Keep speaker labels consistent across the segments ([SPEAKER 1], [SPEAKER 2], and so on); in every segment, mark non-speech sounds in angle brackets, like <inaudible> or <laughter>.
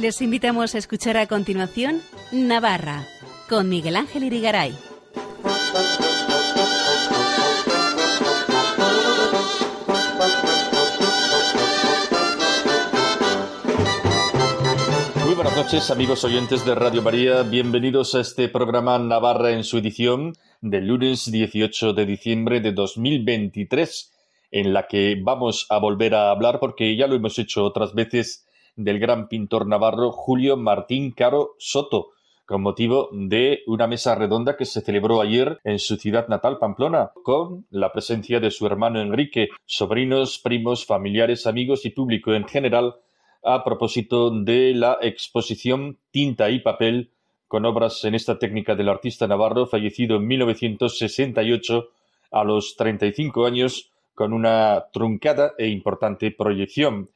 [SPEAKER 1] Les invitamos a escuchar a continuación Navarra con Miguel Ángel Irigaray.
[SPEAKER 2] Muy buenas noches amigos oyentes de Radio María, bienvenidos a este programa Navarra en su edición del lunes 18 de diciembre de 2023, en la que vamos a volver a hablar, porque ya lo hemos hecho otras veces, del gran pintor navarro Julio Martín Caro Soto, con motivo de una mesa redonda que se celebró ayer en su ciudad natal, Pamplona, con la presencia de su hermano Enrique, sobrinos, primos, familiares, amigos y público en general, a propósito de la exposición Tinta y Papel con obras en esta técnica del artista navarro, fallecido en 1968 a los 35 años, con una truncada e importante proyección.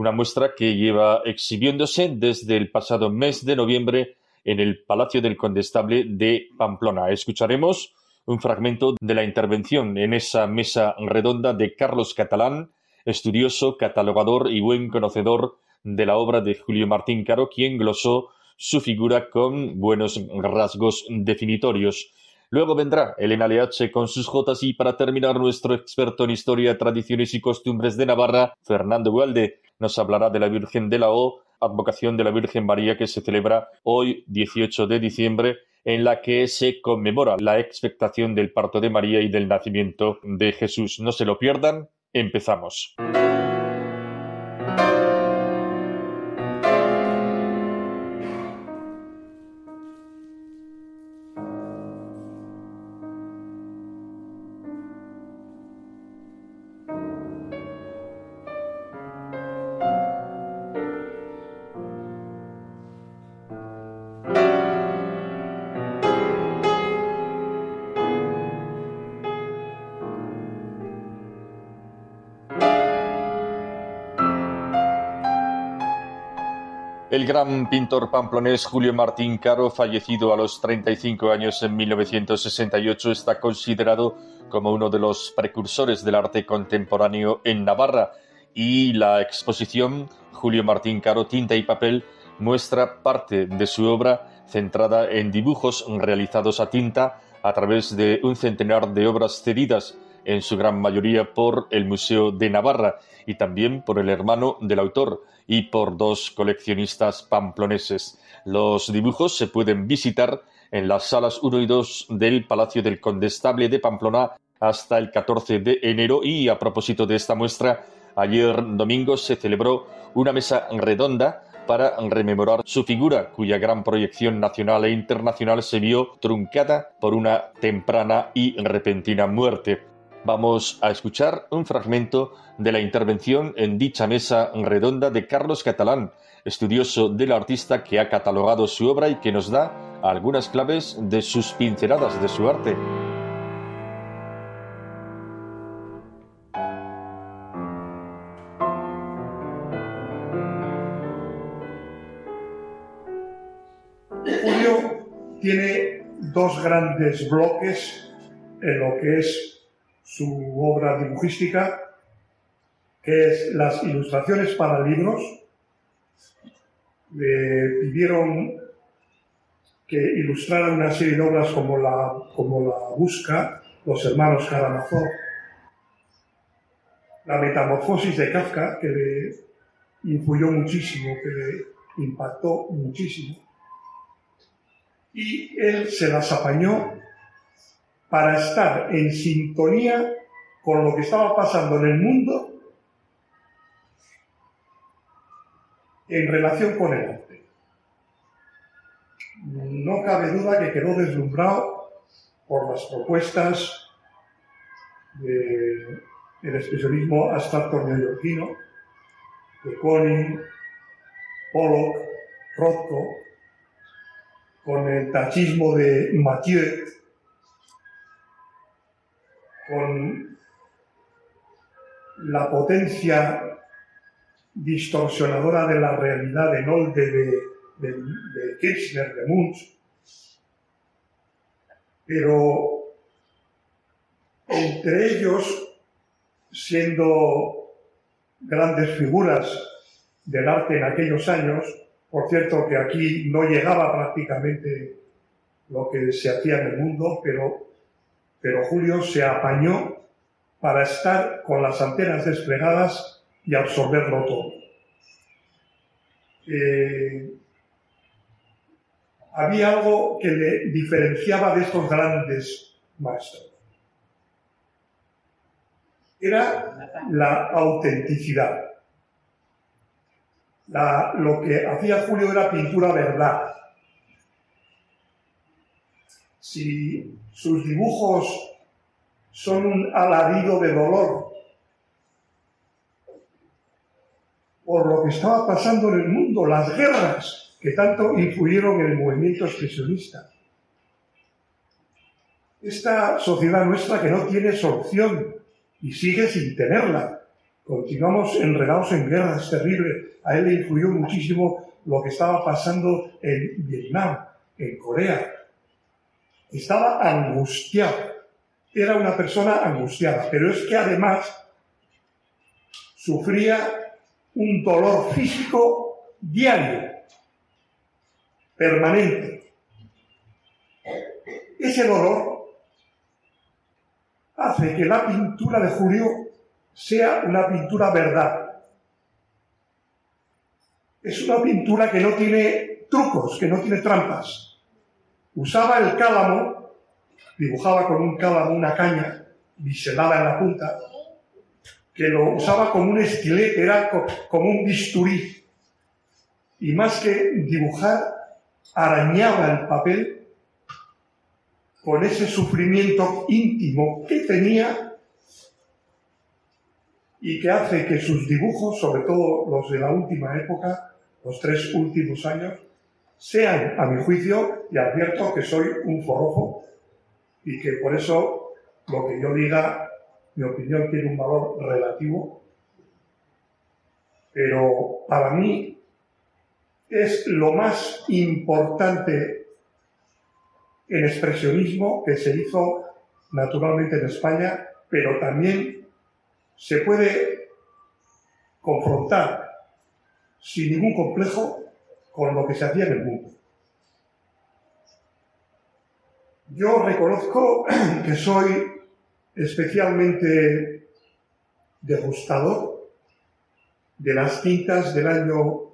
[SPEAKER 2] Una muestra que lleva exhibiéndose desde el pasado mes de noviembre en el Palacio del Condestable de Pamplona. Escucharemos un fragmento de la intervención en esa mesa redonda de Carlos Catalán, estudioso, catalogador y buen conocedor de la obra de Julio Martín Caro, quien glosó su figura con buenos rasgos definitorios. Luego vendrá Elena Leache con sus jotas y para terminar nuestro experto en historia, tradiciones y costumbres de Navarra, Fernando Gualde, nos hablará de la Virgen de la O, advocación de la Virgen María que se celebra hoy 18 de diciembre en la que se conmemora la expectación del parto de María y del nacimiento de Jesús. No se lo pierdan, empezamos. Gran pintor pamplonés Julio Martín Caro, fallecido a los 35 años en 1968, está considerado como uno de los precursores del arte contemporáneo en Navarra. Y la exposición Julio Martín Caro, tinta y papel muestra parte de su obra centrada en dibujos realizados a tinta a través de un centenar de obras cedidas en su gran mayoría por el Museo de Navarra y también por el hermano del autor y por dos coleccionistas pamploneses. Los dibujos se pueden visitar en las salas 1 y 2 del Palacio del Condestable de Pamplona hasta el 14 de enero y a propósito de esta muestra, ayer domingo se celebró una mesa redonda para rememorar su figura, cuya gran proyección nacional e internacional se vio truncada por una temprana y repentina muerte. Vamos a escuchar un fragmento de la intervención en dicha mesa redonda de Carlos Catalán, estudioso del artista que ha catalogado su obra y que nos da algunas claves de sus pinceladas de su arte.
[SPEAKER 3] Julio tiene dos grandes bloques en lo que es su obra dibujística, que es las ilustraciones para libros. Le pidieron que ilustrara una serie de obras como la, como la Busca, los hermanos Karamazov, la metamorfosis de Kafka, que le influyó muchísimo, que le impactó muchísimo. Y él se las apañó para estar en sintonía con lo que estaba pasando en el mundo en relación con el arte. No cabe duda que quedó deslumbrado por las propuestas del expresionismo abstracto neoyorquino, de Koning, Pollock, Rothko, con el tachismo de Mathieu, con la potencia distorsionadora de la realidad de Nolde, de, de, Kirchner, de Munch, pero entre ellos, siendo grandes figuras del arte en aquellos años, Por cierto, que aquí no llegaba prácticamente lo que se hacía en el mundo, pero, pero Julio se apañó para estar con las antenas desplegadas y absorberlo todo. Eh, había algo que le diferenciaba de estos grandes maestros. Era la autenticidad. lo que hacía Julio era pintura verdad. Si sus dibujos son un alarido de dolor por lo que estaba pasando en el mundo, las guerras que tanto influyeron en el movimiento expresionista. Esta sociedad nuestra que no tiene solución y sigue sin tenerla. Continuamos enredados en guerras terribles. A él le influyó muchísimo lo que estaba pasando en Vietnam, en Corea. Estaba angustiado era una persona angustiada, pero es que además sufría un dolor físico diario, permanente. Ese dolor hace que la pintura de Julio sea una pintura verdad. Es una pintura que no tiene trucos, que no tiene trampas. Usaba el cálamo dibujaba con un cálamo una caña biselada en la punta, que lo usaba como un estilete, era como un bisturí. Y más que dibujar, arañaba el papel con ese sufrimiento íntimo que tenía y que hace que sus dibujos, sobre todo los de la última época, los tres últimos años, sean, a mi juicio, y advierto que soy un forrojo, y que por eso lo que yo diga, mi opinión tiene un valor relativo, pero para mí es lo más importante en expresionismo que se hizo naturalmente en España, pero también se puede confrontar sin ningún complejo con lo que se hacía en el mundo. Yo reconozco <clears throat> que soy especialmente degustador de las tintas del año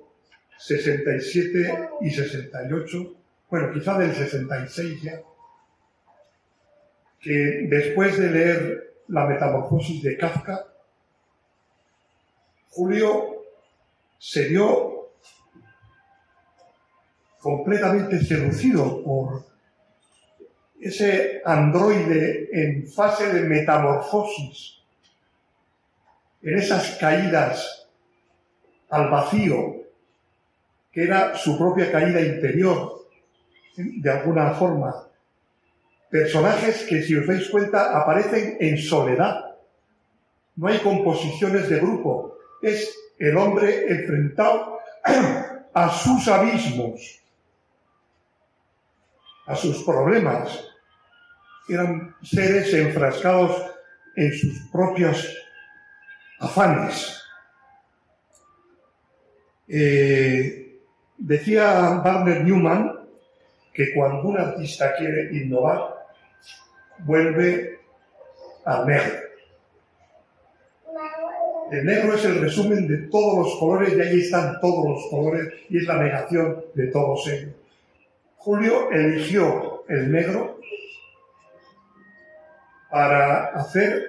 [SPEAKER 3] 67 y 68, bueno, quizá del 66 ya, que después de leer La Metamorfosis de Kafka, Julio se vio completamente seducido por ese androide en fase de metamorfosis, en esas caídas al vacío, que era su propia caída interior, de alguna forma. Personajes que, si os dais cuenta, aparecen en soledad. No hay composiciones de grupo. Es el hombre enfrentado <clears throat> a sus abismos a sus problemas. Eran seres enfrascados en sus propios afanes. Eh, decía Barner Newman que cuando un artista quiere innovar, vuelve al negro. El negro es el resumen de todos los colores y ahí están todos los colores y es la negación de todos ellos. Julio eligió el negro para hacer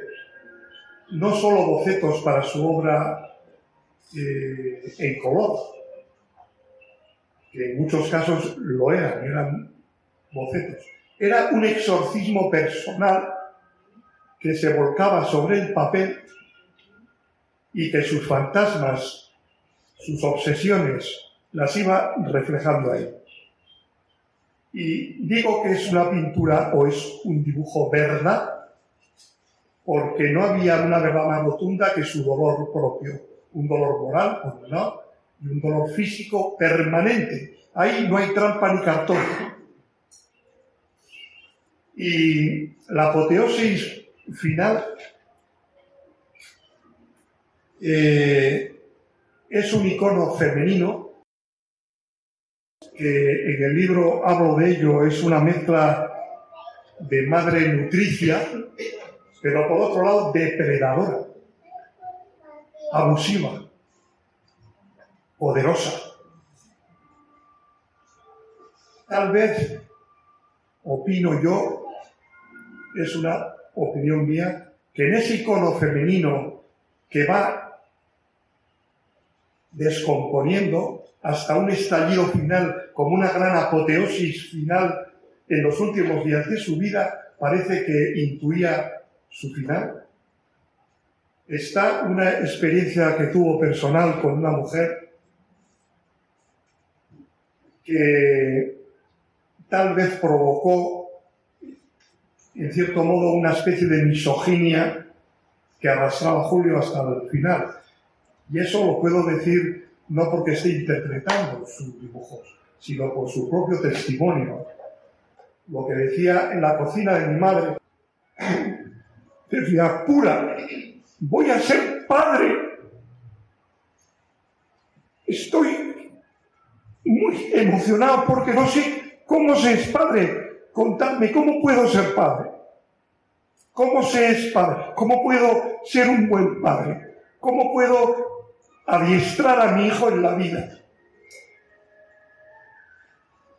[SPEAKER 3] no solo bocetos para su obra eh, en color, que en muchos casos lo eran, eran bocetos, era un exorcismo personal que se volcaba sobre el papel y que sus fantasmas, sus obsesiones, las iba reflejando ahí. Y digo que es una pintura o es un dibujo verdad, porque no había una verdad más rotunda que su dolor propio, un dolor moral, no, y un dolor físico permanente. Ahí no hay trampa ni cartón. Y la apoteosis final eh, es un icono femenino que en el libro hablo de ello, es una mezcla de madre nutricia, pero por otro lado depredadora, abusiva, poderosa. Tal vez, opino yo, es una opinión mía, que en ese icono femenino que va descomponiendo hasta un estallido final, como una gran apoteosis final en los últimos días de su vida, parece que intuía su final. Está una experiencia que tuvo personal con una mujer que tal vez provocó, en cierto modo, una especie de misoginia que arrastraba a Julio hasta el final. Y eso lo puedo decir no porque esté interpretando sus dibujos, sino por su propio testimonio. Lo que decía en la cocina de mi madre, <clears throat> decía, pura, voy a ser padre. Estoy muy emocionado porque no sé cómo se es padre. Contadme, ¿cómo puedo ser padre? ¿Cómo se es padre? ¿Cómo puedo ser un buen padre? ¿Cómo puedo adiestrar a mi hijo en la vida?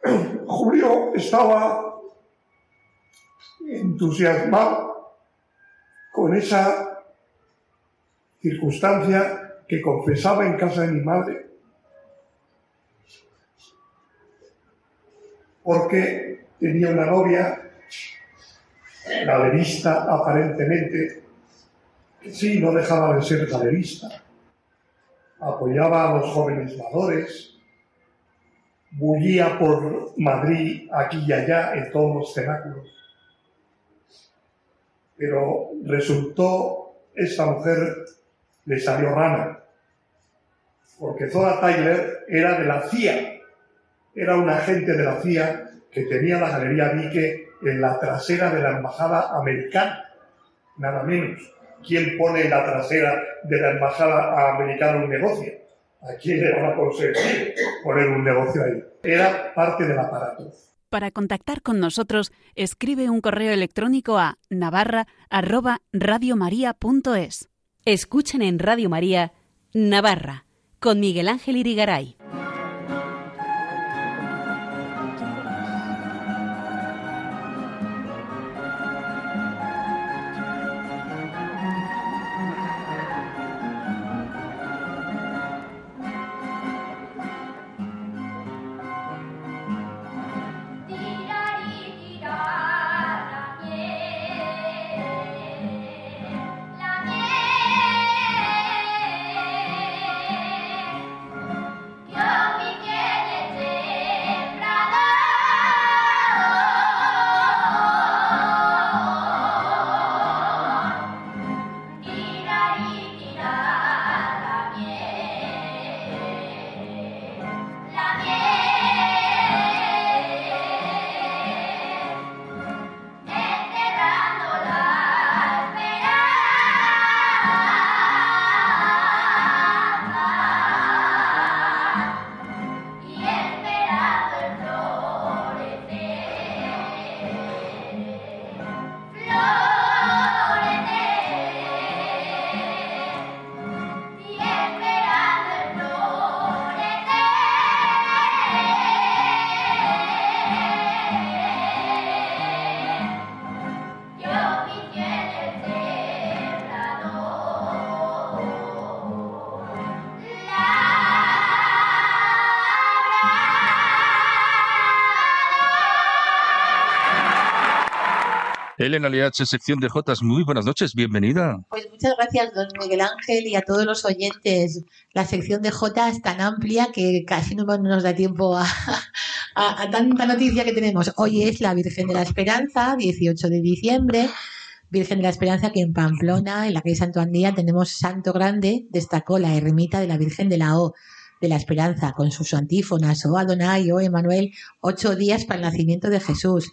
[SPEAKER 3] <clears throat> Julio estaba entusiasmado con esa circunstancia que confesaba en casa de mi madre, porque tenía una novia galerista aparentemente, que sí, no dejaba de ser galerista, apoyaba a los jóvenes ladores, bullía por Madrid aquí y allá en todos los cenáculos. Pero resultó, esta mujer le salió rana, porque Zora Tyler era de la CIA, era un agente de la CIA que tenía la Galería Vique en la trasera de la embajada americana, nada menos. ¿Quién pone la trasera de la embajada americana un negocio? ¿A quién le van a conseguir poner un negocio ahí? Era parte del aparato.
[SPEAKER 1] Para contactar con nosotros, escribe un correo electrónico a navarra@radiomaria.es. Escuchen en Radio María Navarra con Miguel Ángel Irigaray.
[SPEAKER 2] Elena Liache, sección de Jotas, muy buenas noches, bienvenida.
[SPEAKER 4] Pues muchas gracias, don Miguel Ángel, y a todos los oyentes. La sección de Jotas es tan amplia que casi no nos da tiempo a, a, tanta noticia que tenemos. Hoy es la Virgen de la Esperanza, 18 de diciembre. Virgen de la Esperanza, que en Pamplona, en la calle Santo Andía, tenemos Santo Grande, destacó la ermita de la Virgen de la O de la Esperanza, con sus antífonas, O Adonai, O Emanuel, ocho días para el nacimiento de Jesús.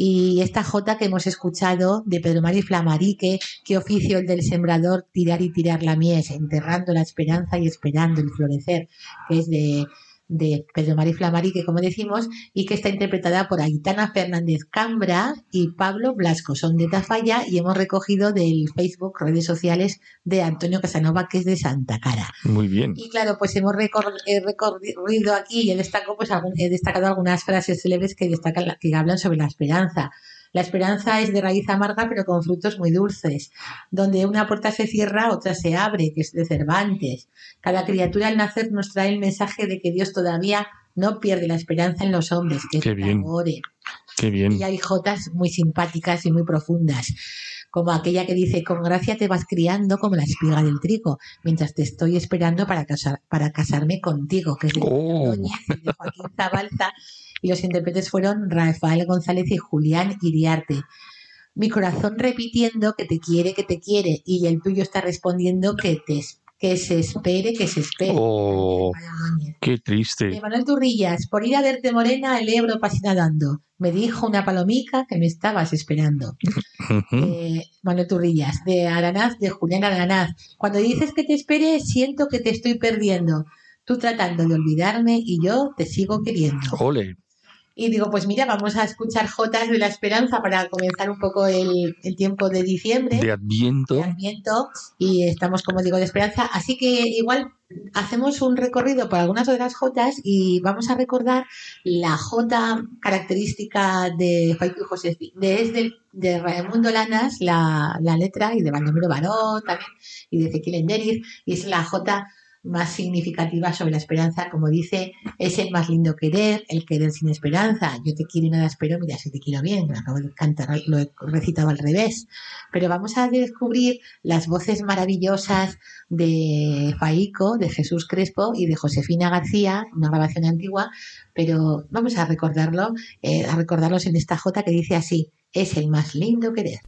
[SPEAKER 4] Y esta jota que hemos escuchado de Pedro Mari Flamarique, qué oficio el del sembrador, tirar y tirar la mies, enterrando la esperanza y esperando el florecer, que es de, de Pedro Mari Flamari, que como decimos, y que está interpretada por Aitana Fernández Cambra y Pablo Blasco. Son de Tafalla y hemos recogido del Facebook, redes sociales de Antonio Casanova, que es de Santa Cara.
[SPEAKER 2] Muy bien.
[SPEAKER 4] Y claro, pues hemos recorrido aquí y he destacado, pues, he destacado algunas frases célebres que, destacan, que hablan sobre la esperanza. La esperanza es de raíz amarga pero con frutos muy dulces. Donde una puerta se cierra, otra se abre, que es de Cervantes. Cada criatura al nacer nos trae el mensaje de que Dios todavía no pierde la esperanza en los hombres, que
[SPEAKER 2] Qué
[SPEAKER 4] es
[SPEAKER 2] bien. Qué bien.
[SPEAKER 4] Y hay jotas muy simpáticas y muy profundas, como aquella que dice, con gracia te vas criando como la espiga del trigo, mientras te estoy esperando para, casar, para casarme contigo, que es de,
[SPEAKER 2] Oh.
[SPEAKER 4] De Joaquín Zabalza, y los intérpretes fueron Rafael González y Julián Iriarte. Mi corazón repitiendo que te quiere, que te quiere, y el tuyo está respondiendo que, te, que se espere, que se espere.
[SPEAKER 2] Oh, qué triste.
[SPEAKER 4] Manuel Turrillas, por ir a verte morena, el Ebro pasa nadando. Me dijo una palomica que me estabas esperando. Eh, Manuel Turrillas, de Aranaz, de Julián Aranaz. Cuando dices que te espere, siento que te estoy perdiendo. Tú tratando de olvidarme y yo te sigo queriendo.
[SPEAKER 2] Ole.
[SPEAKER 4] Y digo, pues mira, vamos a escuchar Jotas de la Esperanza para comenzar un poco el, el tiempo de diciembre
[SPEAKER 2] De Adviento.
[SPEAKER 4] de Adviento y estamos, como digo, de esperanza. Así que igual hacemos un recorrido por algunas de las jotas y vamos a recordar la jota característica de y José, de, de Raimundo Lanas, la, la letra, y de Baldomero Barón también, y de Ezequiel Enderiz, y es la jota más significativa sobre la esperanza, como dice, es el más lindo querer, el querer sin esperanza. Yo te quiero y nada espero, mira si te quiero bien, lo cantar, lo he recitado al revés. Pero vamos a descubrir las voces maravillosas de Faico, de Jesús Crespo y de Josefina García, una grabación antigua, pero vamos a recordarlo, eh, a recordarlos en esta jota que dice así, es el más lindo querer.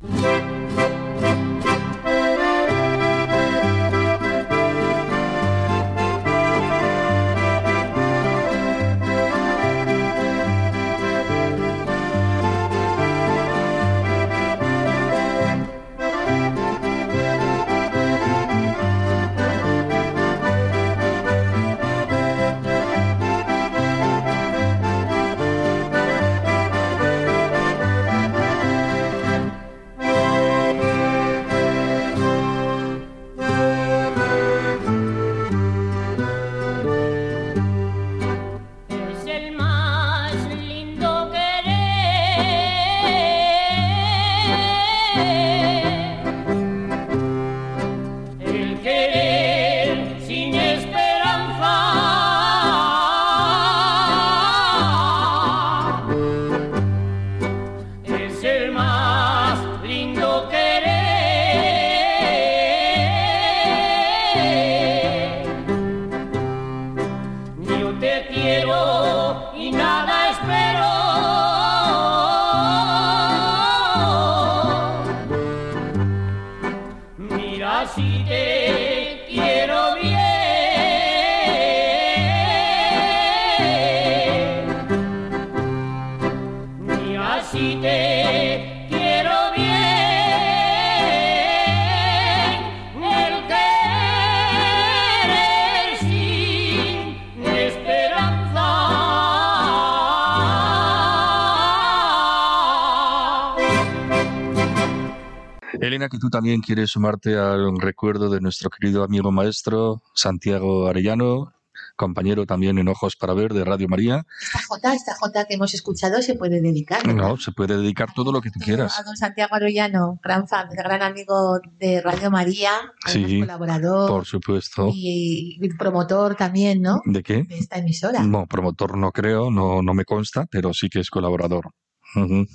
[SPEAKER 2] Que tú también quieres sumarte al recuerdo de nuestro querido amigo maestro Santiago Arellano, compañero también en Ojos para Ver de Radio María.
[SPEAKER 4] Esta jota, esta jota que hemos escuchado se puede dedicar. ¿verdad?
[SPEAKER 2] No, se puede dedicar todo lo que tú
[SPEAKER 4] A
[SPEAKER 2] quieras.
[SPEAKER 4] don Santiago Arroyano, gran fan, gran amigo de Radio María,
[SPEAKER 2] Sí,
[SPEAKER 4] colaborador
[SPEAKER 2] Por supuesto.
[SPEAKER 4] y, y promotor también, ¿no?
[SPEAKER 2] ¿De qué?
[SPEAKER 4] De esta emisora.
[SPEAKER 2] No, promotor no creo, no, no me consta, pero sí que es colaborador. Ujú.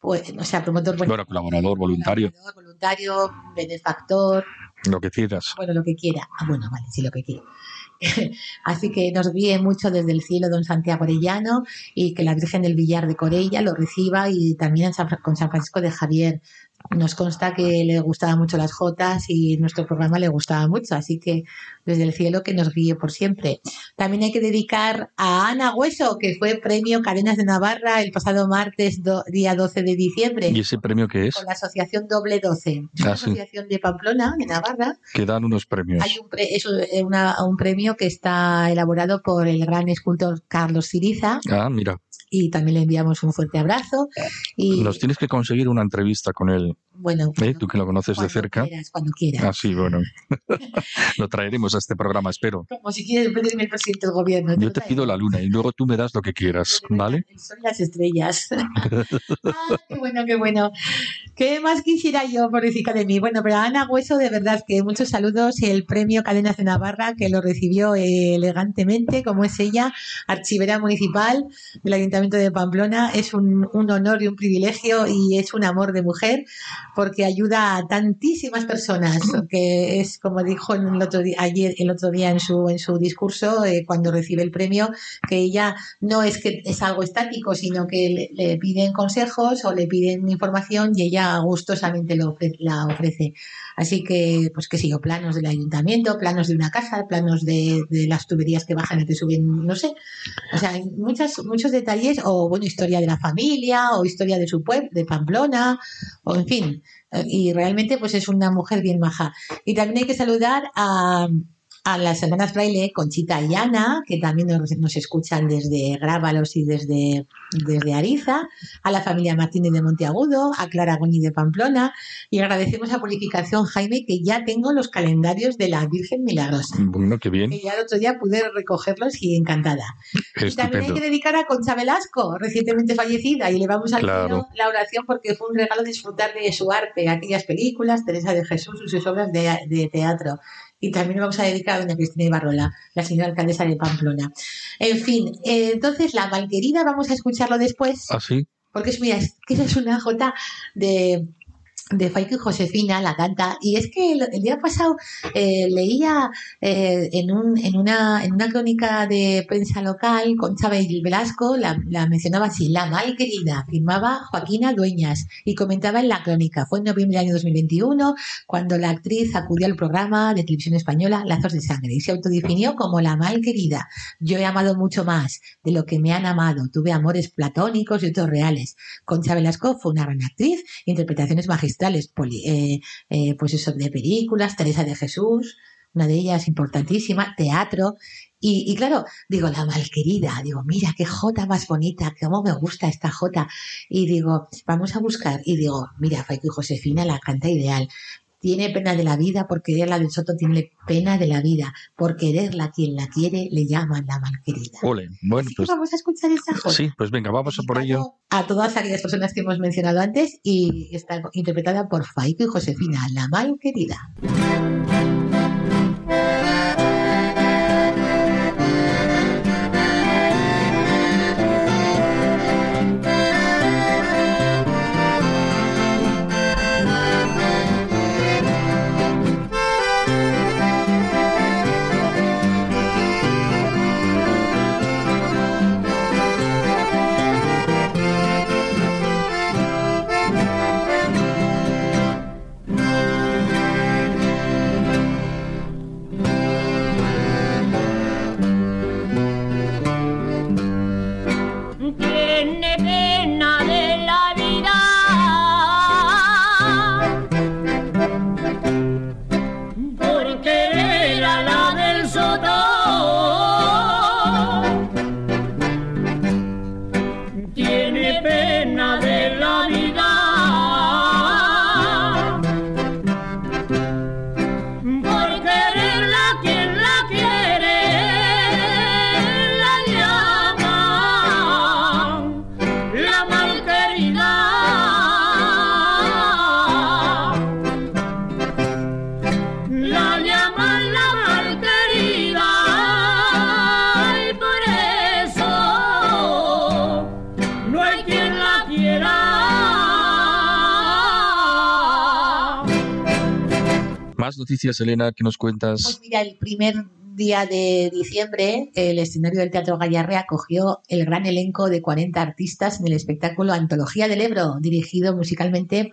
[SPEAKER 4] Pues, o sea, promotor, bueno,
[SPEAKER 2] colaborador, voluntario,
[SPEAKER 4] colaborador, voluntario, benefactor,
[SPEAKER 2] lo que quieras.
[SPEAKER 4] bueno, lo que quiera. Ah, bueno, vale, sí, lo que quiera. <laughs> Así que nos guíe mucho desde el cielo don Santiago Arellano y que la Virgen del Villar de Corella lo reciba y también San con San Francisco de Javier. Nos consta que le gustaban mucho las jotas y nuestro programa le gustaba mucho, así que desde el cielo que nos guíe por siempre. También hay que dedicar a Ana Hueso, que fue premio Cadenas de Navarra el pasado martes, día 12 de diciembre.
[SPEAKER 2] ¿Y ese premio qué es?
[SPEAKER 4] Con la asociación Doble 12. Es una
[SPEAKER 2] Ah, sí.
[SPEAKER 4] asociación de Pamplona, de Navarra.
[SPEAKER 2] Que dan unos premios.
[SPEAKER 4] Hay un, pre- es una- un premio que está elaborado por el gran escultor Carlos Siriza
[SPEAKER 2] Ah, mira,
[SPEAKER 4] y también le enviamos un fuerte abrazo. Y
[SPEAKER 2] nos tienes que conseguir una entrevista con él.
[SPEAKER 4] bueno,
[SPEAKER 2] ¿eh? Tú que lo conoces de cerca.
[SPEAKER 4] quieras, cuando quieras.
[SPEAKER 2] Ah, sí, bueno. <laughs> lo traeremos a este programa, espero.
[SPEAKER 4] Como si quieres pedirme el presidente del gobierno.
[SPEAKER 2] Yo te pido la luna y luego tú me das lo que quieras, ¿vale?
[SPEAKER 4] Y las estrellas. <laughs> ah, qué bueno, qué bueno. ¿Qué más quisiera yo, pobrecita de mí? Bueno, pero a Ana Hueso, de verdad que muchos saludos. El premio Cadenas de Navarra, que lo recibió elegantemente, como es ella, archivera municipal del Ayuntamiento de Pamplona. Es un, honor y un privilegio y es un amor de mujer porque ayuda a tantísimas personas, que es como dijo en el otro día, ayer, el otro día en su, en su discurso, eh, cuando recibe el premio, que ella no es que es algo estático, sino que le, le piden consejos o le piden información y ella gustosamente lo la ofrece. Así que, pues qué sé yo, planos del ayuntamiento, planos de una casa, planos de, de las tuberías que bajan y te suben, no sé. O sea, hay muchas, muchos detalles, o bueno, historia de la familia, o historia de su pueblo, de Pamplona, o en fin. Eh, Y realmente, pues es una mujer bien maja. Y también hay que saludar a, a las hermanas Fraile, Conchita y Ana, que también nos, nos escuchan desde Grábalos y desde, desde Ariza, a la familia Martínez de Monteagudo, a Clara Goñi de Pamplona, y agradecemos a Purificación Jaime que ya tengo los calendarios de la Virgen Milagrosa.
[SPEAKER 2] Bueno, qué bien,
[SPEAKER 4] Que ya el otro día pude recogerlos y encantada. Y también hay que dedicar a Concha Velasco, recientemente fallecida, y le vamos al
[SPEAKER 2] Claro.
[SPEAKER 4] la oración porque fue un regalo disfrutar de su arte, aquellas películas, Teresa de Jesús y sus obras de, de teatro. Y también le vamos a dedicar a doña Cristina Ibarrola, la señora alcaldesa de Pamplona. En fin, eh, entonces la malquerida vamos a escucharlo después,
[SPEAKER 2] ¿Ah, sí?
[SPEAKER 4] porque es, mira, es que es una jota de, de Faico y Josefina, la canta. Y es que el, día pasado eh, leía eh, en, un, en, una, en una crónica de prensa local, con Chávez Velasco, la, la mencionaba así, la mal querida, firmaba Joaquina Dueñas y comentaba en la crónica. Fue en noviembre del año 2021 cuando la actriz acudió al programa de televisión española Lazos de Sangre y se autodefinió como la mal querida. Yo he amado mucho más de lo que me han amado. Tuve amores platónicos y otros reales. Concha Velasco fue una gran actriz, interpretaciones magistrales, poli- eh, eh, pues eso, de películas, Teresa de Jesús, una de ellas importantísima, teatro. Y, claro, digo, la malquerida, digo, mira qué jota más bonita, cómo me gusta esta jota. Y digo, vamos a buscar. Y digo, mira, Faico y Josefina la canta ideal. Tiene pena de la vida, por quererla del Soto tiene pena de la vida. Por quererla quien la quiere le llaman la malquerida.
[SPEAKER 2] Ole, bueno,
[SPEAKER 4] Así que
[SPEAKER 2] pues
[SPEAKER 4] vamos a escuchar esa jota.
[SPEAKER 2] sí, pues venga, vamos a por ello.
[SPEAKER 4] A todas aquellas personas que hemos mencionado antes y está interpretada por Faico y Josefina, la mal
[SPEAKER 2] noticias, Elena, que nos
[SPEAKER 4] Pues
[SPEAKER 2] cuentas.
[SPEAKER 4] mira, el primer día de diciembre, el escenario del Teatro Gallarre acogió el gran elenco de 40 artistas en el espectáculo Antología del Ebro, dirigido musicalmente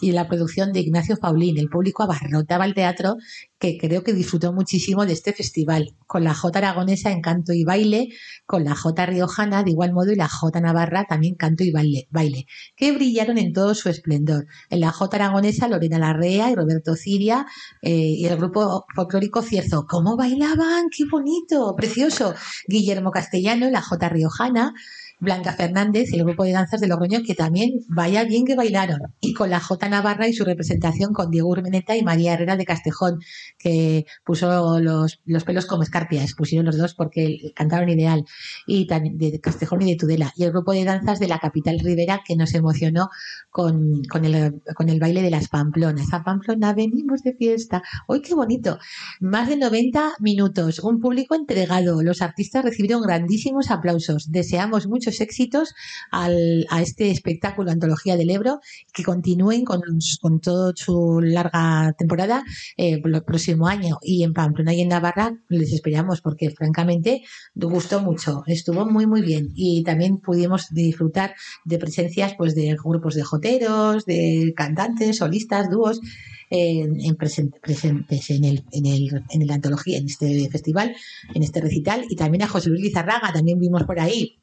[SPEAKER 4] y la producción de Ignacio Paulín. El público abarrotaba el teatro, que creo que disfrutó muchísimo de este festival, con la J aragonesa en canto y baile, con la J riojana de igual modo y la J navarra también canto y baile, baile que brillaron en todo su esplendor. En la J aragonesa Lorena Larrea y Roberto Ciria eh, y el grupo folclórico Cierzo. ¿Cómo bailaban? ¡Qué bonito! Precioso. Guillermo Castellano, la J riojana, Blanca Fernández y el grupo de danzas de Logroño, que también vaya bien que bailaron. Y con la J Navarra y su representación con Diego Urmeneta y María Herrera de Castejón, que puso los, los pelos como escarpias, pusieron los dos porque cantaron ideal, y también de Castejón y de Tudela. Y el grupo de danzas de la capital Rivera, que nos emocionó con, con, el, con el baile de las Pamplonas. A Pamplona venimos de fiesta. ¡Hoy qué bonito! Más de 90 minutos, un público entregado. Los artistas recibieron grandísimos aplausos. Deseamos muchos éxitos al, a este espectáculo Antología del Ebro, que continúen con, con toda su larga temporada eh, el próximo año. Y en Pamplona y en Navarra les esperamos porque francamente gustó mucho, estuvo muy muy bien y también pudimos disfrutar de presencias pues de grupos de joteros, de cantantes, solistas, dúos. eh, en presen- presentes en el, en, el, en la antología, en este festival, en este recital, y también a José Luis Lizarraga, también vimos por ahí.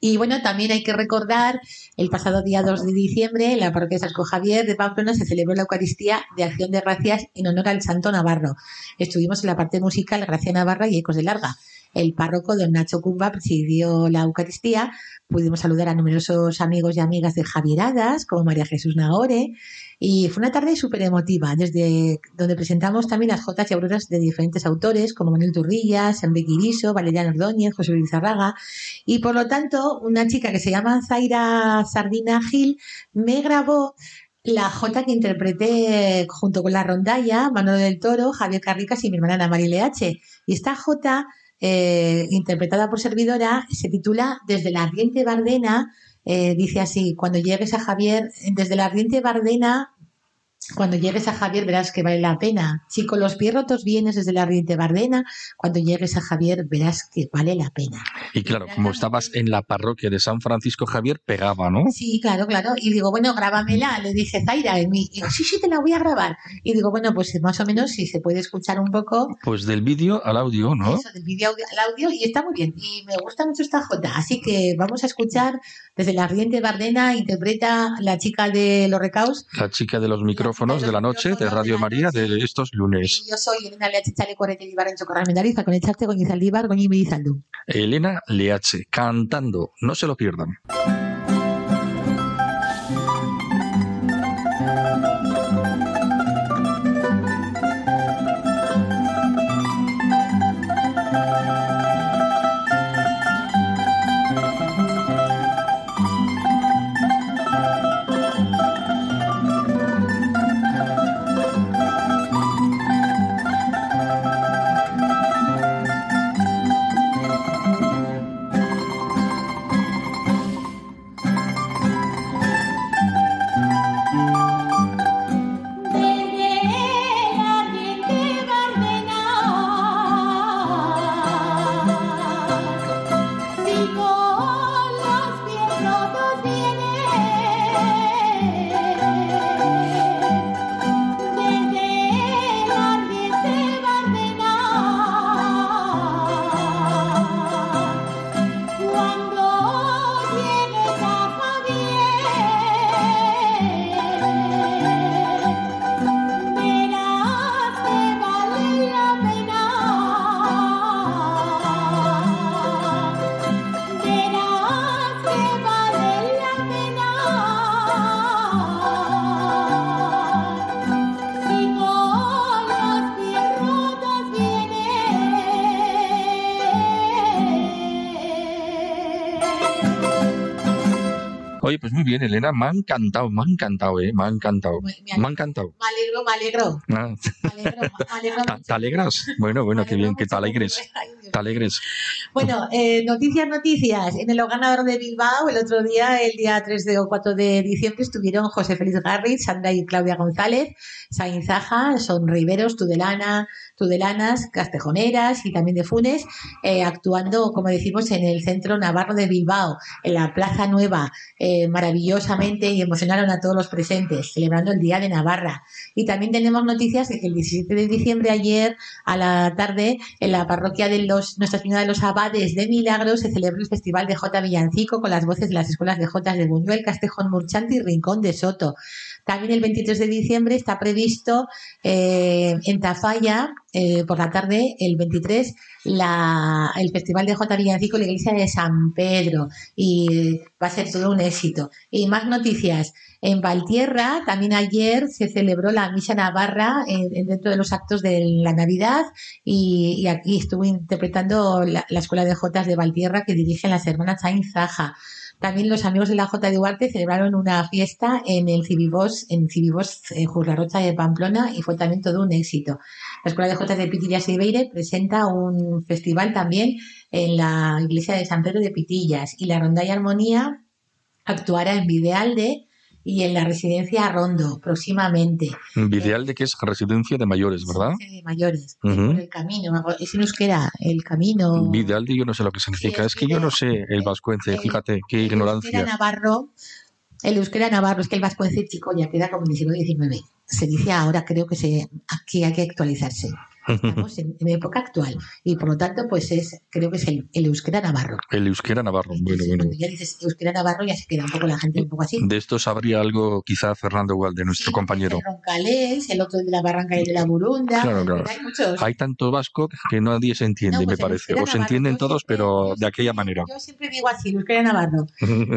[SPEAKER 4] Y bueno, también hay que recordar, el pasado día 2 de diciembre, en la parroquia de Sasco Javier de Pamplona se celebró la Eucaristía de Acción de Gracias en honor al Santo Navarro. Estuvimos en la parte musical Gracia Navarra y Ecos de Larga. El párroco don Nacho Cumba presidió la Eucaristía. Pudimos saludar a numerosos amigos y amigas de Javieradas, como María Jesús Nagore. Y fue una tarde súper emotiva, desde donde presentamos también las jotas y auroras de diferentes autores, como Manuel Turrillas, Enrique Iriso, Valeriano Ordóñez, José Luis Zarraga. Y por lo tanto, una chica que se llama Zaira Sardina Gil me grabó la Jota que interpreté junto con la rondalla, Manolo del Toro, Javier Carricas y mi hermana Ana María H. Y esta Jota, eh, interpretada por servidora, se titula Desde la ardiente Bardena. Eh, dice así, cuando llegues a Javier, desde la ardiente Bardena, cuando llegues a Javier verás que vale la pena. Si con los pies rotos vienes desde la ardiente Bardena, cuando llegues a Javier verás que vale la pena.
[SPEAKER 5] Y claro, como estabas en la parroquia de San Francisco Javier, pegaba, ¿no?
[SPEAKER 4] Sí, claro, claro. Y digo, bueno, grábamela. Le dije, Zaira, y me y digo, sí, sí, te la voy a grabar. Y digo, bueno, pues más o menos si se puede escuchar un poco
[SPEAKER 5] Pues del vídeo al audio, ¿no?
[SPEAKER 4] eso del vídeo al audio y está muy bien. Y me gusta mucho esta jota. Así que vamos a escuchar desde la ardiente Bardena, interpreta la chica de los recaos.
[SPEAKER 5] La chica de los micrófonos de la noche de Radio María de estos lunes.
[SPEAKER 4] Yo soy Elena Leache Chale Correte Ibarrencho Corramendariza con con Izaldíbar, con.
[SPEAKER 5] Elena Leache, cantando. No se lo pierdan. Bien, Elena, me ha encantado, me ha encantado, ¿eh? Me ha encantado.
[SPEAKER 4] Me- me
[SPEAKER 5] Me ha encantado.
[SPEAKER 4] Me alegro, me alegro.
[SPEAKER 5] Ah,
[SPEAKER 4] Me alegro, me <laughs> alegro
[SPEAKER 5] ¿te-
[SPEAKER 4] mucho.
[SPEAKER 5] ¿Te alegras? Bueno, bueno, qué bien que te alegres.
[SPEAKER 4] Ay,
[SPEAKER 2] Te alegres.
[SPEAKER 4] Bueno, eh, noticias, noticias. En el Navarro de Bilbao, el otro día, el día 3 de, o 4 de diciembre, estuvieron José Félix Garri, Sandra y Claudia González, Sainzaja, son riberos, Tudelana, tudelanas, castejoneras y también de Funes, eh, actuando, como decimos, en el Centro Navarro de Bilbao, en la Plaza Nueva, eh, maravillosamente y emocionaron a todos los presentes, celebrando el Día de Navarra. Y también tenemos noticias de que el 17 de diciembre, ayer a la tarde, en la parroquia de los Nuestra Señora de los Abades de Milagros, se celebró el Festival de J Villancico con las voces de las escuelas de J de Buñuel, Castejón Murchante y Rincón de Soto. También el 23 de diciembre está previsto eh, en Tafalla, eh, por la tarde, el 23, la, el Festival de J. Villancico la iglesia de San Pedro. Y va a ser todo un éxito. Y más noticias. En Valtierra, también ayer se celebró la Misa Navarra dentro de los actos de la Navidad y, aquí estuvo interpretando la, Escuela de Jotas de Valtierra que dirigen las hermanas Sainz Zaja. También los amigos de la J de Duarte celebraron una fiesta en el Cibibos, en Cibibos, en Jurlarrocha de Pamplona, y fue también todo un éxito. La Escuela de J de Pitillas y Beire presenta un festival también en la iglesia de San Pedro de Pitillas, y la Ronda y Armonía actuará en Videalde y en la residencia Rondo próximamente.
[SPEAKER 2] Videal de que es residencia de mayores, ¿verdad?
[SPEAKER 4] de mayores, por el camino, es en euskera, el camino.
[SPEAKER 2] Videal de yo no sé lo que significa, es que yo no sé el vascuence, fíjate, qué ignorancia.
[SPEAKER 4] El Navarro, el euskera Navarro, es que el vascuence chico ya queda como en el siglo XIX. Se dice ahora, creo que se, aquí hay que actualizarse. Estamos en, época actual y por lo tanto, pues es, creo que es el, euskera navarro.
[SPEAKER 2] El euskera navarro, bueno, bueno.
[SPEAKER 4] Ya dices euskera navarro ya se queda un poco la gente un poco así.
[SPEAKER 2] De esto sabría algo quizá Fernando igual, de nuestro compañero.
[SPEAKER 4] El Roncalés, el otro de la Barranca y de la Burunda.
[SPEAKER 2] Claro, claro. Hay, muchos. hay tanto vasco que nadie se entiende, me pues parece. O se entienden todos, pero de aquella manera.
[SPEAKER 4] Yo siempre digo así, euskera navarro.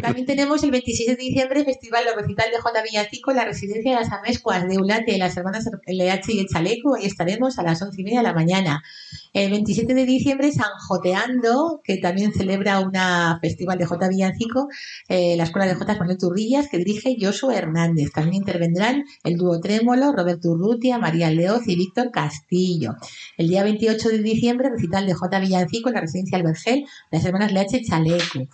[SPEAKER 4] También tenemos el 26 de diciembre Festival de Recital de J. Villacico, la residencia de las Amescuas de Ulate, las hermanas LH y el Chaleco. Ahí estaremos a las once y media de la mañana. El 27 de diciembre, San Joteando, que también celebra una festival de J Villancico, eh, la Escuela de J Manuel Turrillas, que dirige Josué Hernández. También intervendrán el dúo Trémolo, Roberto Urrutia, María Leoz y Víctor Castillo. El día 28 de diciembre, recital de J Villancico en la residencia Albergel, las hermanas Leche Chaleco.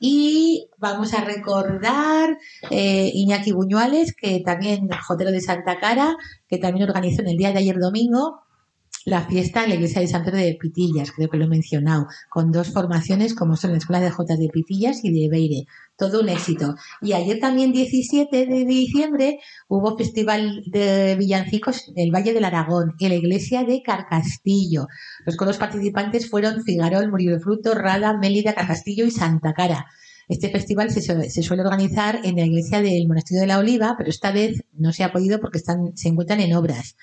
[SPEAKER 4] Y vamos a recordar eh, Iñaki Buñuales, que también Jotero de Santa Cara, que también organizó en el día de ayer domingo la fiesta en la iglesia de San Pedro de Pitillas, creo que lo he mencionado, con dos formaciones como son la Escuela de Jotas de Pitillas y de Beire. Todo un éxito. Y ayer también, 17 de diciembre, hubo festival de villancicos en el Valle del Aragón, en la iglesia de Carcastillo. Los coros participantes fueron Figarol, Murillo Fruto, Rada, Mélida, Carcastillo y Santa Cara. Este festival se, se, suele organizar en la iglesia del Monasterio de la Oliva, pero esta vez no se ha podido porque están, se encuentran en obras.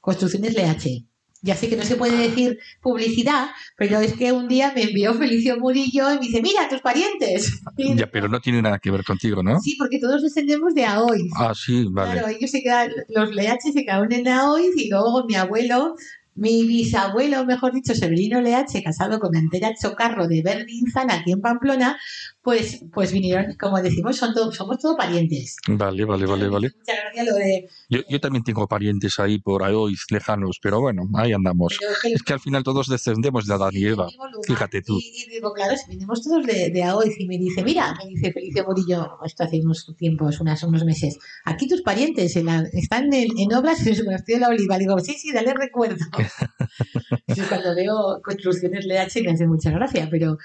[SPEAKER 4] Construcciones LH. Ya sé que no se puede decir publicidad, pero es que un día me envió Felicio Murillo y me dice, mira, tus parientes.
[SPEAKER 2] Ya, pero no tiene nada que ver contigo, ¿no?
[SPEAKER 4] Sí, porque todos descendemos de Aoiz.
[SPEAKER 2] Ah, sí, vale.
[SPEAKER 4] Claro, ellos se quedan, los LH se quedaron en Aoiz y luego mi abuelo mi bisabuelo, mejor dicho, Severino LH, casado con Antera Chocarro de Berlinzan, aquí en Pamplona, pues, pues vinieron, como decimos, son somos todos parientes.
[SPEAKER 2] Vale, vale, vale, vale.
[SPEAKER 4] Muchas gracias lo de...
[SPEAKER 2] Yo, yo también tengo parientes ahí por ahí lejanos, pero bueno, ahí andamos. es, que, al final todos descendemos de Adán y Eva, fíjate tú.
[SPEAKER 4] Y, digo, claro, si venimos todos de, de Aoiz y me dice, mira, me dice Felicio Murillo, esto hace unos tiempos, unas, unos meses, aquí tus parientes están en, obras en su de la Oliva. Digo, sí, sí, dale recuerdo. <laughs> y cuando veo construcciones LH me hace mucha gracia, pero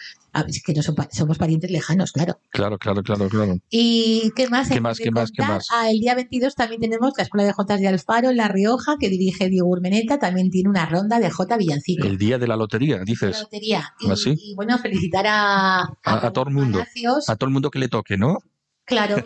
[SPEAKER 4] es que no somos parientes lejanos, claro.
[SPEAKER 2] Claro, claro, claro, claro.
[SPEAKER 4] ¿Y qué más?
[SPEAKER 2] ¿Qué más, qué más, qué más?
[SPEAKER 4] Ah, el día 22 también tenemos la Escuela de Jotas de Alfaro en La Rioja, que dirige Diego Urmeneta, también tiene una ronda de J Villancico.
[SPEAKER 2] El día de la lotería, dices.
[SPEAKER 4] La lotería.
[SPEAKER 2] ¿Ah,
[SPEAKER 4] y, bueno, felicitar a,
[SPEAKER 2] a, todo el mundo. A todo el mundo que le toque, ¿no?
[SPEAKER 4] Claro,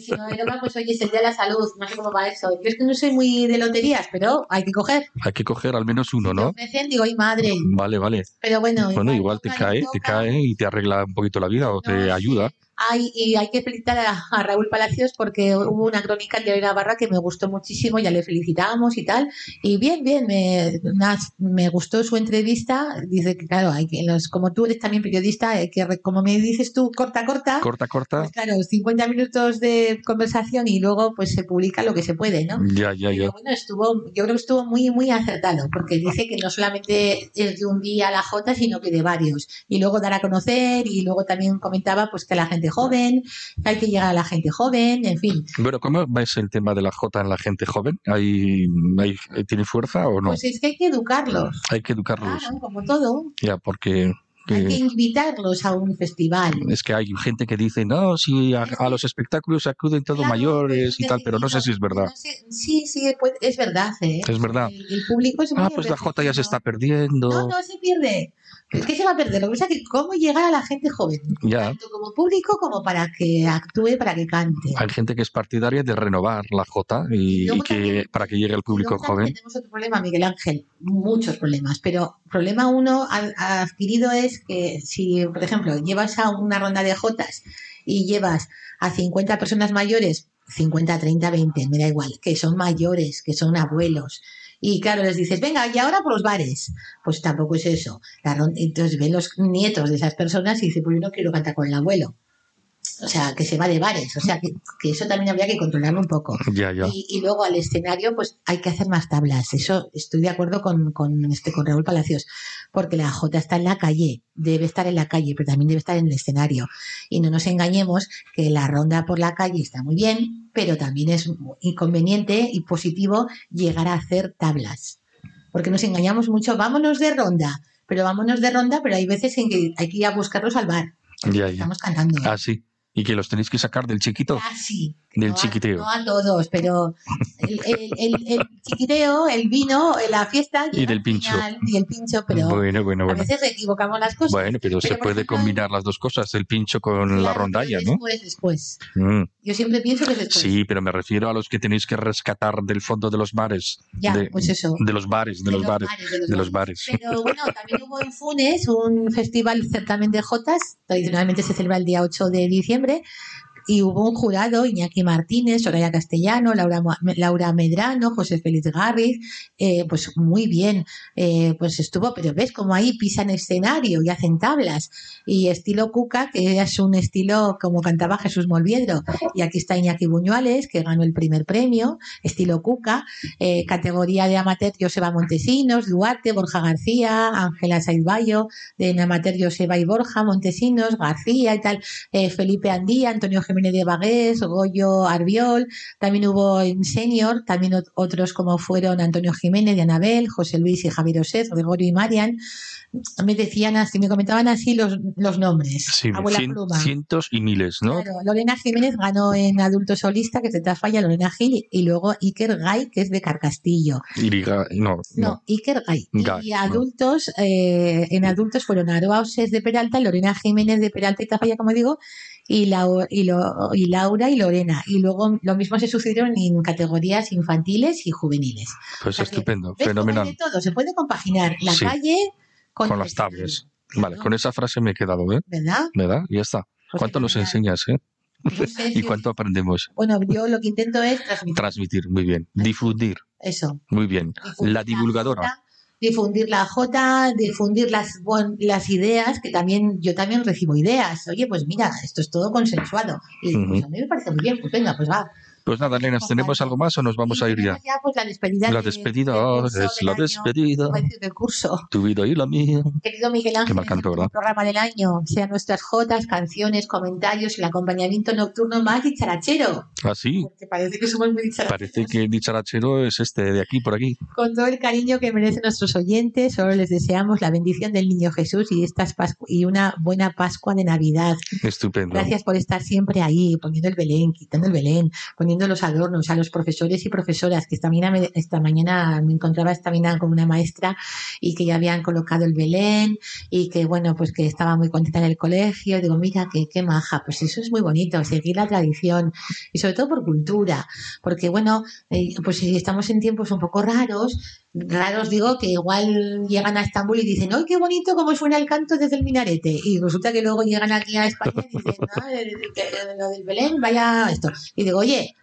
[SPEAKER 4] si no era pues oye, es el día de la salud, no sé cómo va eso. Yo es que no soy muy de loterías, pero hay que coger.
[SPEAKER 2] Hay que coger al menos uno, ¿no?
[SPEAKER 4] Me ofrecen, digo, ay madre.
[SPEAKER 2] Vale, vale.
[SPEAKER 4] Pero bueno.
[SPEAKER 2] Bueno, igual, te cae, te cae y te arregla un poquito la vida o te ayuda.
[SPEAKER 4] Hay, y hay que felicitar a, a Raúl Palacios porque hubo una crónica en Diario Navarra que me gustó muchísimo, ya le felicitamos y tal. Y bien, bien, me, nas- me gustó su entrevista. Dice que, claro, hay que, los, como tú eres también periodista, hay que, como me dices tú, corta, corta.
[SPEAKER 6] Corta, corta.
[SPEAKER 4] Pues claro, 50 minutos de conversación y luego pues se publica lo que se puede, ¿no?
[SPEAKER 6] Ya, ya, ya.
[SPEAKER 4] Pero bueno, estuvo, yo creo que estuvo muy, muy acertado, porque dice que no solamente es de un día la Jota, sino que de varios. Y luego dar a conocer, y luego también comentaba pues que la gente joven, que hay que llegar a la gente joven, en fin.
[SPEAKER 6] Bueno, ¿cómo ves el tema de la J en la gente joven? ¿Hay, hay, ¿Tiene fuerza o no?
[SPEAKER 4] Pues es que hay que educarlos,
[SPEAKER 6] Hay que educarlos.
[SPEAKER 4] claro, como todo.
[SPEAKER 6] Ya, porque
[SPEAKER 4] Hay que
[SPEAKER 6] eh,
[SPEAKER 4] invitarlos a un festival.
[SPEAKER 6] es que hay gente que dice, no, si a, a los espectáculos acuden todos
[SPEAKER 4] Claro,
[SPEAKER 6] mayores y
[SPEAKER 4] es
[SPEAKER 6] tal,
[SPEAKER 4] que
[SPEAKER 6] pero no sé si es verdad.
[SPEAKER 4] no sé- sí, sí, pues, es verdad. ¿eh?
[SPEAKER 6] Es verdad.
[SPEAKER 4] El, el público es muy
[SPEAKER 6] Ah, pues la J ya se está perdiendo.
[SPEAKER 4] No, no se pierde. Es que se va a perder. Lo que pasa es que cómo llegar a la gente joven,
[SPEAKER 6] Ya.
[SPEAKER 4] tanto como público como para que actúe, para que cante.
[SPEAKER 6] Hay gente que es partidaria de renovar la J y, que
[SPEAKER 4] también-
[SPEAKER 6] para que llegue al público joven.
[SPEAKER 4] Tenemos otro problema, Miguel Ángel, muchos problemas, pero problema uno adquirido es que si, por ejemplo, llevas a una ronda de Jotas y llevas a 50 personas mayores, 50, 30, 20, me da igual, que son mayores, que son abuelos. Y claro, les dices, venga, y ahora por los bares. Pues tampoco es eso. La Entonces ven los nietos de esas personas y dicen, pues yo no quiero cantar con el abuelo. O sea, que se va de bares. O sea, que, que eso también habría que controlarlo un poco.
[SPEAKER 6] Ya, ya.
[SPEAKER 4] Y, y luego al escenario, pues hay que hacer más tablas. Eso estoy de acuerdo con, con, este, con Raúl Palacios, porque la J está en la calle, debe estar en la calle, pero también debe estar en el escenario. Y no nos engañemos que la ronda por la calle está muy bien, pero también es inconveniente y positivo llegar a hacer tablas. Porque nos engañamos mucho, vámonos de ronda, pero vámonos de ronda, pero hay veces en que hay que ir a buscarlos al bar.
[SPEAKER 6] Ya, ya.
[SPEAKER 4] Estamos cantando.
[SPEAKER 6] Ah, sí. Y que los tenéis que sacar del chiquito.
[SPEAKER 4] Casi.
[SPEAKER 6] Del
[SPEAKER 4] no a-
[SPEAKER 6] chiquiteo.
[SPEAKER 4] no a todos, pero el, el, el- el chiquiteo, el vino, la fiesta
[SPEAKER 6] Y del pincho.
[SPEAKER 4] final, y el pincho, pero
[SPEAKER 6] Bueno, bueno,
[SPEAKER 4] a
[SPEAKER 6] bueno.
[SPEAKER 4] veces equivocamos las cosas.
[SPEAKER 6] Bueno, pero, se
[SPEAKER 4] Pero, por
[SPEAKER 6] puede
[SPEAKER 4] ejemplo,
[SPEAKER 6] combinar las dos cosas, el pincho con la
[SPEAKER 4] Claro,
[SPEAKER 6] rondalla,
[SPEAKER 4] pero
[SPEAKER 6] ¿no?
[SPEAKER 4] Después, después.
[SPEAKER 6] Mm,
[SPEAKER 4] Yo siempre pienso que es después.
[SPEAKER 6] Sí, pero me refiero a los que tenéis que rescatar del fondo de los bares.
[SPEAKER 4] Ya,
[SPEAKER 6] de,
[SPEAKER 4] pues eso.
[SPEAKER 6] de los bares, de, los bares. de los bares.
[SPEAKER 4] Pero bueno, también hubo en Funes un festival certamen de Jotas, tradicionalmente se celebra el día 8 de diciembre, septiembre y hubo un jurado, Iñaki Martínez, Soraya Castellano, Laura, Laura Medrano, José Félix Garriz, eh, pues muy bien, eh, pues estuvo, pero ves como ahí pisan escenario y hacen tablas, y estilo Cuca, que es un estilo como cantaba Jesús Molviedro, y aquí está Iñaki Buñuales, que ganó el primer premio, estilo Cuca, eh, categoría de amateur Joseba Montesinos, Duarte, Borja García, Ángela Saidballo, de amateur Joseba y Borja, Montesinos, García y tal, eh, Felipe Andía, Antonio Jiménez de Bagués, Goyo Arbiol, también hubo en senior, también ot- otros como fueron Antonio Jiménez de Anabel, José Luis y Javier Osez, Gregorio y Marian, me decían así, me comentaban así los, los nombres.
[SPEAKER 6] Sí,
[SPEAKER 4] Abuela
[SPEAKER 6] cien-
[SPEAKER 4] Pluma.
[SPEAKER 6] cientos y miles, ¿no?
[SPEAKER 4] Claro, Lorena Jiménez ganó en adulto solista, que es de Tafalla, Lorena Gil, y luego Iker Gay, que es de Carcastillo.
[SPEAKER 6] Iriga- no,
[SPEAKER 4] No,
[SPEAKER 6] no.
[SPEAKER 4] Iker Gay.
[SPEAKER 6] Gay,
[SPEAKER 4] y
[SPEAKER 6] no.
[SPEAKER 4] adultos, eh, en adultos fueron Aroa de Peralta, Lorena Jiménez de Peralta y Tafalla, como digo, y, Lau- y, lo- y Laura y Lorena. Y luego lo mismo se sucedieron en categorías infantiles y juveniles.
[SPEAKER 6] Pues
[SPEAKER 4] O sea
[SPEAKER 6] estupendo,
[SPEAKER 4] ¿ves cómo hay
[SPEAKER 6] fenomenal.
[SPEAKER 4] todo? Se puede compaginar la
[SPEAKER 6] Sí.
[SPEAKER 4] calle con,
[SPEAKER 6] las tablas.
[SPEAKER 4] escenario,
[SPEAKER 6] Vale,
[SPEAKER 4] ¿no?
[SPEAKER 6] con esa frase me he quedado, ¿eh?
[SPEAKER 4] ¿Verdad?
[SPEAKER 6] ¿Verdad? Ya está.
[SPEAKER 4] Pues
[SPEAKER 6] ¿Cuánto nos enseñas, eh?
[SPEAKER 4] Sé <laughs>
[SPEAKER 6] ¿Y cuánto aprendemos?
[SPEAKER 4] Bueno, yo lo que intento es transmitir
[SPEAKER 6] Transmitir, muy bien. Difundir,
[SPEAKER 4] eso.
[SPEAKER 6] muy bien.
[SPEAKER 4] difundir
[SPEAKER 6] La divulgadora.
[SPEAKER 4] Difundir la J, difundir las, buen- las ideas, que también yo también recibo ideas. Oye, pues mira, esto es todo consensuado. Y pues a mí me parece muy bien, pues venga, pues va.
[SPEAKER 6] Pues nada, Lenas, ¿tenemos algo más o nos vamos
[SPEAKER 4] Y
[SPEAKER 6] a ir ya?
[SPEAKER 4] tenemos pues la despedida.
[SPEAKER 6] La
[SPEAKER 4] de-
[SPEAKER 6] despedida ah,
[SPEAKER 4] curso
[SPEAKER 6] es la
[SPEAKER 4] año,
[SPEAKER 6] despedida.
[SPEAKER 4] del curso.
[SPEAKER 6] Tu vida y la mía.
[SPEAKER 4] Querido Miguel Ángel,
[SPEAKER 6] mal canto,
[SPEAKER 4] el programa del año, sean nuestras jotas, canciones, comentarios, el acompañamiento nocturno más dicharachero.
[SPEAKER 6] Así.
[SPEAKER 4] Porque parece que somos muy dicharacheros.
[SPEAKER 6] Parece que el dicharachero es este de aquí por aquí.
[SPEAKER 4] Con todo el cariño que merecen nuestros oyentes, solo les deseamos la bendición del Niño Jesús y, estas Pascu- y una buena Pascua de Navidad.
[SPEAKER 6] Estupendo.
[SPEAKER 4] Gracias por estar siempre ahí, poniendo el Belén, quitando el Belén, poniendo los adornos, a los profesores y profesoras, que esta mañana, me- esta mañana me encontraba esta mañana con una maestra y que ya habían colocado el Belén y que, bueno, pues que estaba muy contenta en el colegio. Digo, mira, qué, qué maja, pues eso es muy bonito, seguir la tradición y sobre todo por cultura, porque, bueno, eh, pues si estamos en tiempos un poco raros, raros digo que igual llegan a Estambul y dicen, ¡ay, qué bonito cómo suena el canto desde el minarete! Y resulta que luego llegan aquí a España y dicen, no, lo del Belén, vaya esto. Y digo, oye,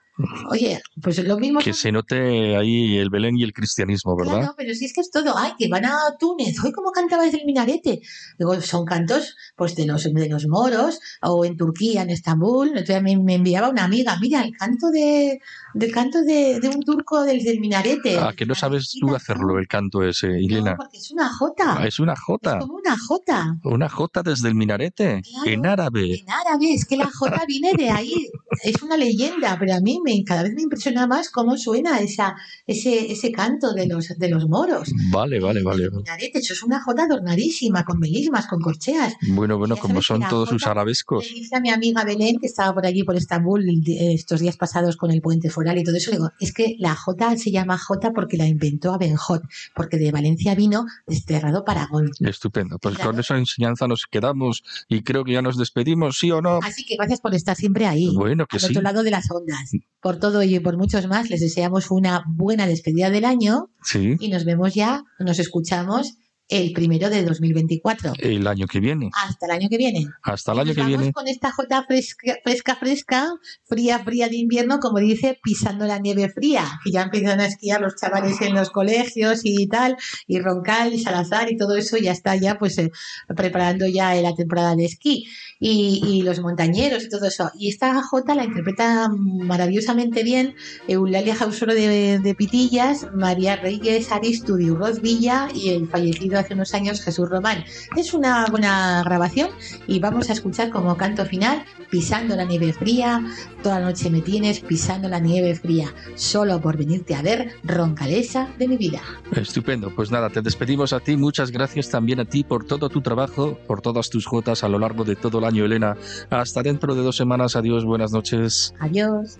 [SPEAKER 4] Oye, pues lo mismo.
[SPEAKER 6] Que se note ahí el Belén y el cristianismo, ¿verdad?
[SPEAKER 4] Claro, pero si es que es todo. Ay, que van a Túnez. Hoy, ¿cómo cantaba desde el minarete? Digo, son cantos pues de los, de los moros, o en Turquía, en Estambul. Entonces me, me enviaba una amiga, mira, el canto de, del canto de, de un turco del, del minarete.
[SPEAKER 6] Ah, que no sabes tú hacerlo, el canto ese, Elena.
[SPEAKER 4] No, porque es una jota.
[SPEAKER 6] Ah, es una jota.
[SPEAKER 4] Es como una jota.
[SPEAKER 6] Una jota desde el minarete,
[SPEAKER 4] Claro,
[SPEAKER 6] en árabe.
[SPEAKER 4] En árabe, es que la jota viene de ahí. Es una leyenda, pero a mí me, cada vez me impresiona más cómo suena esa, ese, ese canto de los, de los moros.
[SPEAKER 6] Vale, vale, vale.
[SPEAKER 4] Eso es una jota adornadísima, con melismas, con corcheas.
[SPEAKER 6] Bueno, bueno, como son todos sus
[SPEAKER 4] jota
[SPEAKER 6] arabescos.
[SPEAKER 4] Le dice a mi amiga Belén, que estaba por allí, por Estambul, estos días pasados con el puente foral y todo eso, le digo, es que la J se llama J porque la inventó Abenjot, porque de Valencia vino desterrado para Aragón.
[SPEAKER 6] Estupendo. Pues
[SPEAKER 4] Claro.
[SPEAKER 6] con esa enseñanza nos quedamos y creo que ya nos despedimos, ¿sí o no?
[SPEAKER 4] Así que gracias por estar siempre ahí,
[SPEAKER 6] Bueno, que
[SPEAKER 4] al
[SPEAKER 6] sí.
[SPEAKER 4] otro lado de las ondas. Por todo ello y por muchos más, les deseamos una buena despedida del año
[SPEAKER 6] Sí,
[SPEAKER 4] y nos vemos ya, nos escuchamos el primero de 2024.
[SPEAKER 6] el año que viene.
[SPEAKER 4] Hasta el año que viene.
[SPEAKER 6] Hasta el año
[SPEAKER 4] nos
[SPEAKER 6] que
[SPEAKER 4] vamos
[SPEAKER 6] viene.
[SPEAKER 4] con esta jota fresca, fresca, fresca, fría, fría de invierno, como dice, pisando la nieve fría, que ya empiezan a esquiar los chavales en los colegios y tal, y Roncal y Salazar y todo eso ya está ya pues eh, preparando ya la temporada de esquí y, y los montañeros y todo eso. Y esta jota la interpreta maravillosamente bien Eulalia Jausoro de, de Pitillas, María Reyes Aristu de Villa y el fallecido hace unos años Jesús Román. Es una buena grabación y vamos a escuchar como canto final Pisando la nieve fría, toda la noche me tienes pisando la nieve fría, solo por venirte a ver, roncalesa de mi vida.
[SPEAKER 6] Estupendo. Pues nada, te despedimos a ti. Muchas gracias también a ti por todo tu trabajo, por todas tus jotas a lo largo de todo el año, Elena. Hasta dentro de dos semanas. Adiós, buenas noches.
[SPEAKER 4] Adiós.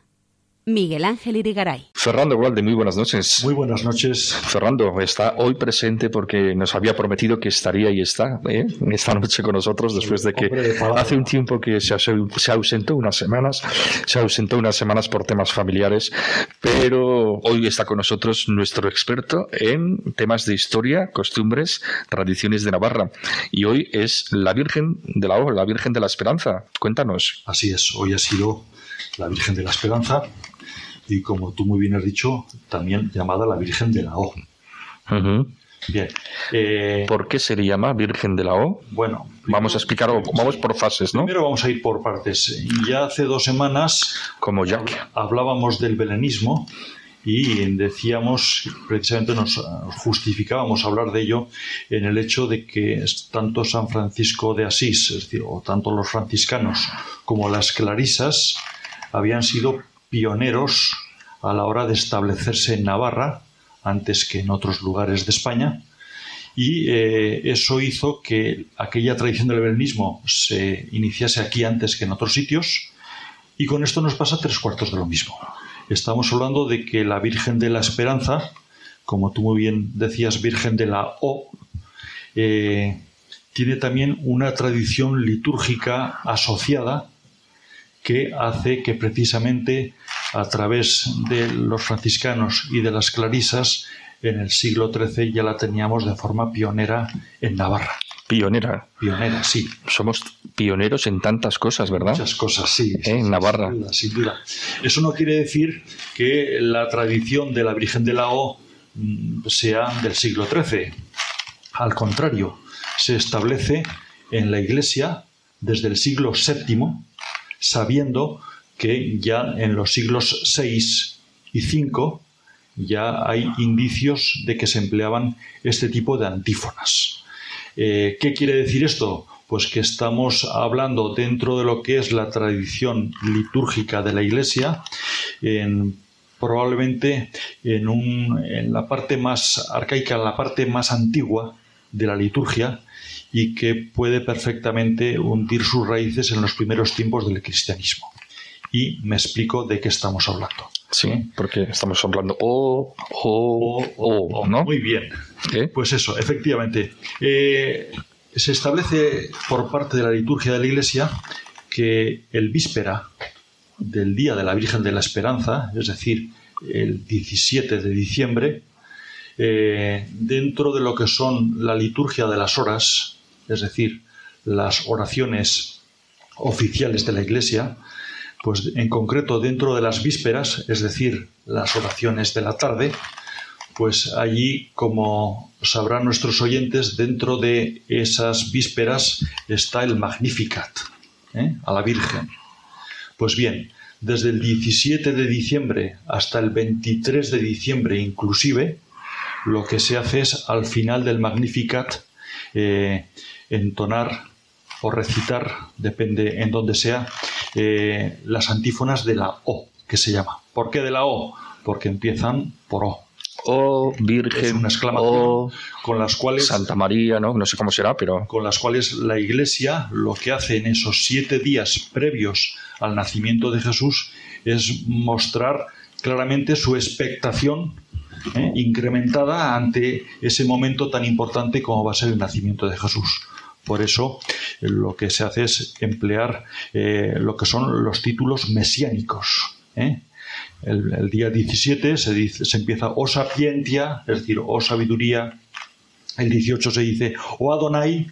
[SPEAKER 1] Miguel Ángel Irigaray.
[SPEAKER 6] Fernando Gualde, muy buenas noches.
[SPEAKER 3] Muy buenas noches.
[SPEAKER 6] Fernando está hoy presente porque nos había prometido que estaría y está ¿eh? esta noche con nosotros después de que
[SPEAKER 3] Hombre
[SPEAKER 6] hace un tiempo que se, se ausentó unas semanas, se ausentó unas semanas por temas familiares, pero hoy está con nosotros nuestro experto en temas de historia, costumbres, tradiciones de Navarra y hoy es la Virgen de la O, la Virgen de la Esperanza. Cuéntanos.
[SPEAKER 7] Así es, hoy ha sido la Virgen de la Esperanza y como tú muy bien has dicho, también llamada la Virgen de la O.
[SPEAKER 6] Ujú.
[SPEAKER 7] Bien, eh,
[SPEAKER 6] ¿Por qué se le llama Virgen de la O?
[SPEAKER 7] bueno,
[SPEAKER 6] Vamos a explicar, vamos por fases, ¿no?
[SPEAKER 7] primero vamos a ir por partes. Ya hace dos semanas
[SPEAKER 6] Como Jack.
[SPEAKER 7] hablábamos del belenismo y decíamos, precisamente nos justificábamos hablar de ello en el hecho de que tanto San Francisco de Asís, es decir, o tanto los franciscanos como las clarisas habían sido pioneros a la hora de establecerse en Navarra antes que en otros lugares de España y eh, eso hizo que aquella tradición del belenismo se iniciase aquí antes que en otros sitios y con esto nos pasa tres cuartos de lo mismo. Estamos hablando de que la Virgen de la Esperanza, como tú muy bien decías, Virgen de la O, eh, tiene también una tradición litúrgica asociada que hace que precisamente a través de los franciscanos y de las clarisas en el siglo XIII ya la teníamos de forma pionera en Navarra.
[SPEAKER 6] Pionera.
[SPEAKER 7] Pionera, sí.
[SPEAKER 6] Somos pioneros en tantas cosas, ¿verdad?
[SPEAKER 7] Muchas cosas, sí.
[SPEAKER 6] ¿Eh? En Navarra.
[SPEAKER 7] Sin duda, sin duda. Eso no quiere decir que la tradición de la Virgen de la O mm, sea del siglo XIII. Al contrario, se establece en la Iglesia desde el siglo VII, sabiendo que ya en los siglos VI y V ya hay indicios de que se empleaban este tipo de antífonas. Eh, ¿Qué quiere decir esto? Pues que estamos hablando dentro de lo que es la tradición litúrgica de la Iglesia, probablemente en, en la parte más arcaica, en la parte más antigua de la liturgia, y que puede perfectamente hundir sus raíces en los primeros tiempos del cristianismo. Y me explico de qué estamos hablando.
[SPEAKER 6] Sí, porque estamos hablando o, o, o, ¿no?
[SPEAKER 7] Muy bien. Pues eso, efectivamente. Eh, se establece por parte de la liturgia de la Iglesia que el víspera del Día de la Virgen de la Esperanza, es decir, el 17 de diciembre, eh, dentro de lo que son la liturgia de las horas, es decir, las oraciones oficiales de la Iglesia, pues en concreto dentro de las vísperas, es decir, las oraciones de la tarde, pues allí, como sabrán nuestros oyentes, dentro de esas vísperas está el Magnificat ¿eh? a la Virgen. Pues bien, desde el 17 de diciembre hasta el 23 de diciembre inclusive, lo que se hace es al final del Magnificat eh, entonar o recitar, depende en dónde sea, eh, las antífonas de la O, que se llama. ¿Por qué de la O? Porque empiezan por O.
[SPEAKER 6] O Virgen,
[SPEAKER 7] es una exclamación con las cuales
[SPEAKER 6] Santa María, ¿no? No sé cómo será, pero
[SPEAKER 7] con las cuales la Iglesia lo que hace en esos siete días previos al nacimiento de Jesús es mostrar claramente su expectación ¿eh? incrementada ante ese momento tan importante como va a ser el nacimiento de Jesús. Por eso lo que se hace es emplear eh, lo que son los títulos mesiánicos. ¿eh? El, día 17 se, dice, se empieza o sapientia, es decir, o sabiduría. El 18 se dice o Adonai,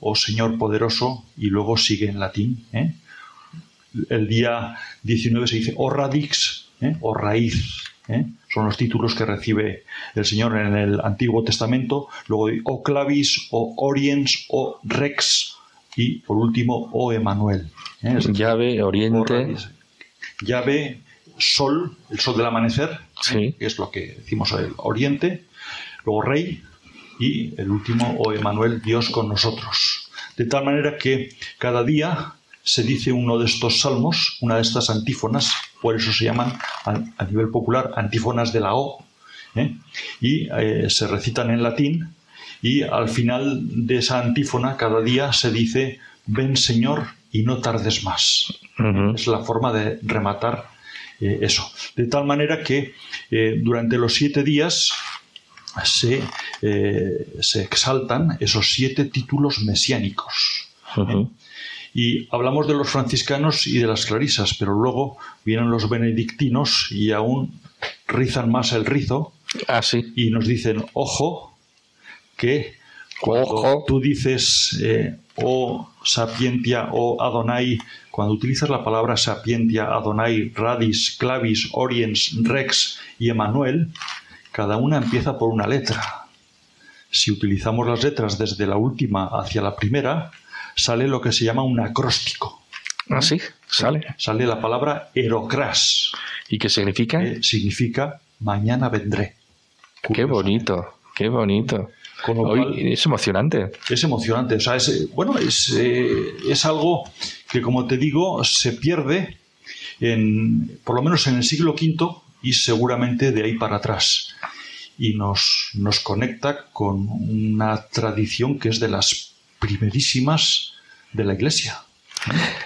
[SPEAKER 7] o Señor poderoso, y luego sigue en latín. El día 19 se dice o radix, o raíz. ¿Eh? son los títulos que recibe el Señor en el Antiguo Testamento, luego o clavis, o oriens, o rex, y por último, o Emanuel.
[SPEAKER 6] ¿eh? llave, oriente.
[SPEAKER 7] Llave, sol, el sol del amanecer, que es lo que decimos el oriente, luego rey, y el último, o Emanuel, Dios con nosotros. De tal manera que cada día se dice uno de estos salmos, una de estas antífonas, por eso se llaman a, nivel popular antífonas de la O, ¿eh? y eh, se recitan en latín, y al final de esa antífona cada día se dice, ven Señor y no tardes más. Es la forma de rematar eh, eso. De tal manera que durante los siete días se, se, exaltan esos siete títulos mesiánicos. Y hablamos de los franciscanos y de las clarisas, pero luego vienen los benedictinos y aún rizan más el rizo.
[SPEAKER 6] Ah,
[SPEAKER 7] y nos dicen, ojo, que cuando tú dices eh, o sapientia o Adonai, cuando utilizas la palabra sapientia, Adonai, radis, clavis, oriens, rex y Emanuel, cada una empieza por una letra. Si utilizamos las letras desde la última hacia la primera, sale lo que se llama un acróstico.
[SPEAKER 6] Ah, sí, sale.
[SPEAKER 7] Sale la palabra erocras.
[SPEAKER 6] ¿Y qué significa?
[SPEAKER 7] significa mañana vendré.
[SPEAKER 6] Qué bonito, qué bonito. es emocionante.
[SPEAKER 7] Es emocionante. O sea, es, bueno, es, eh, es algo que, como te digo, se pierde en, por lo menos en el siglo V y seguramente de ahí para atrás. Y nos, nos conecta con una tradición que es de las primerísimas de la Iglesia.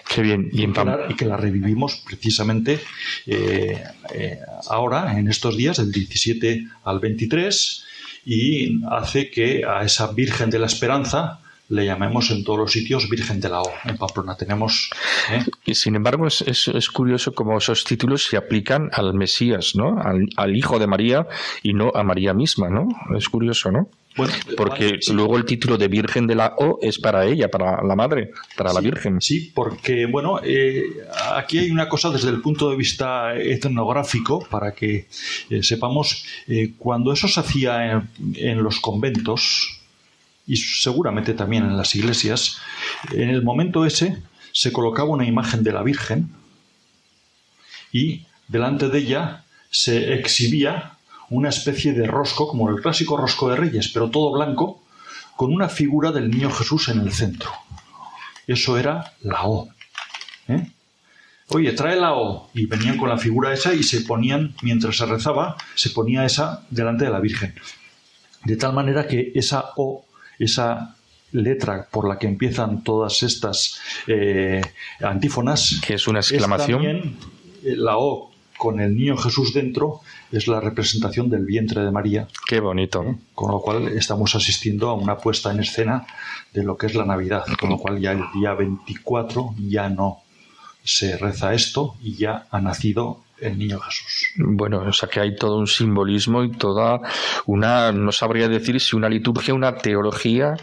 [SPEAKER 6] Qué bien.
[SPEAKER 7] Y, que la, revivimos precisamente eh, eh, ahora, en estos días, del 17 al 23, y hace que a esa Virgen de la Esperanza le llamemos en todos los sitios Virgen de la O. En Pamplona tenemos.
[SPEAKER 6] ¿eh? Y sin embargo, es, es, curioso cómo esos títulos se aplican al Mesías, ¿no? Al, al, Hijo de María y no a María misma, ¿no? Es curioso, ¿no?
[SPEAKER 7] Bueno,
[SPEAKER 6] Porque luego el título de Virgen de la O es para ella, para la madre, para la Virgen.
[SPEAKER 7] Sí, porque, bueno, eh, aquí hay una cosa desde el punto de vista etnográfico, para que eh, sepamos, eh, cuando eso se hacía en, en los conventos, y seguramente también en las iglesias, en el momento ese se colocaba una imagen de la Virgen y delante de ella se exhibía una especie de rosco, como el clásico rosco de reyes, pero todo blanco, con una figura del niño Jesús en el centro. Eso era la O. ¿eh? Oye, trae la O. Y venían con la figura esa y se ponían, mientras se rezaba, se ponía esa delante de la Virgen. De tal manera que esa O, esa letra por la que empiezan todas estas eh, antífonas,
[SPEAKER 6] Que es una
[SPEAKER 7] es
[SPEAKER 6] exclamación.
[SPEAKER 7] también, eh, la O con el niño Jesús dentro es la representación del vientre de María,
[SPEAKER 6] Qué bonito.
[SPEAKER 7] con lo cual estamos asistiendo a una puesta en escena de lo que es la Navidad, con lo cual ya el día 24 ya no se reza esto y ya ha nacido el niño Jesús.
[SPEAKER 6] Bueno, o sea que hay todo un simbolismo y toda una, no sabría decir si una liturgia, una teología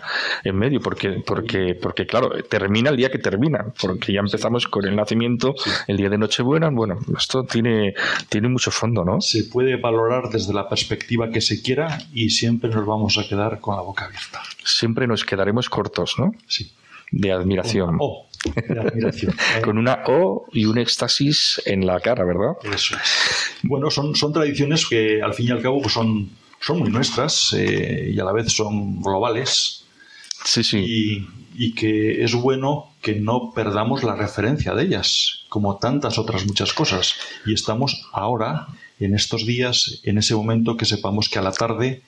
[SPEAKER 6] en medio, porque, porque, porque claro, termina el día que termina, porque ya empezamos con el nacimiento, el día de Nochebuena, bueno, esto tiene, tiene mucho fondo, ¿no?
[SPEAKER 7] Se puede valorar desde la perspectiva que se quiera y siempre nos vamos a quedar con la boca abierta.
[SPEAKER 6] Siempre nos quedaremos cortos, ¿no?
[SPEAKER 7] Sí.
[SPEAKER 6] De admiración.
[SPEAKER 7] De admiración. <laughs>
[SPEAKER 6] Con una O y un éxtasis en la cara, ¿verdad?
[SPEAKER 7] Eso es. Bueno, son, son tradiciones que al fin y al cabo pues son, son muy nuestras eh, y a la vez son globales
[SPEAKER 6] Sí, sí.
[SPEAKER 7] y, y que es bueno que no perdamos la referencia de ellas, como tantas otras muchas cosas. Y estamos ahora, en estos días, en ese momento que sepamos que a la tarde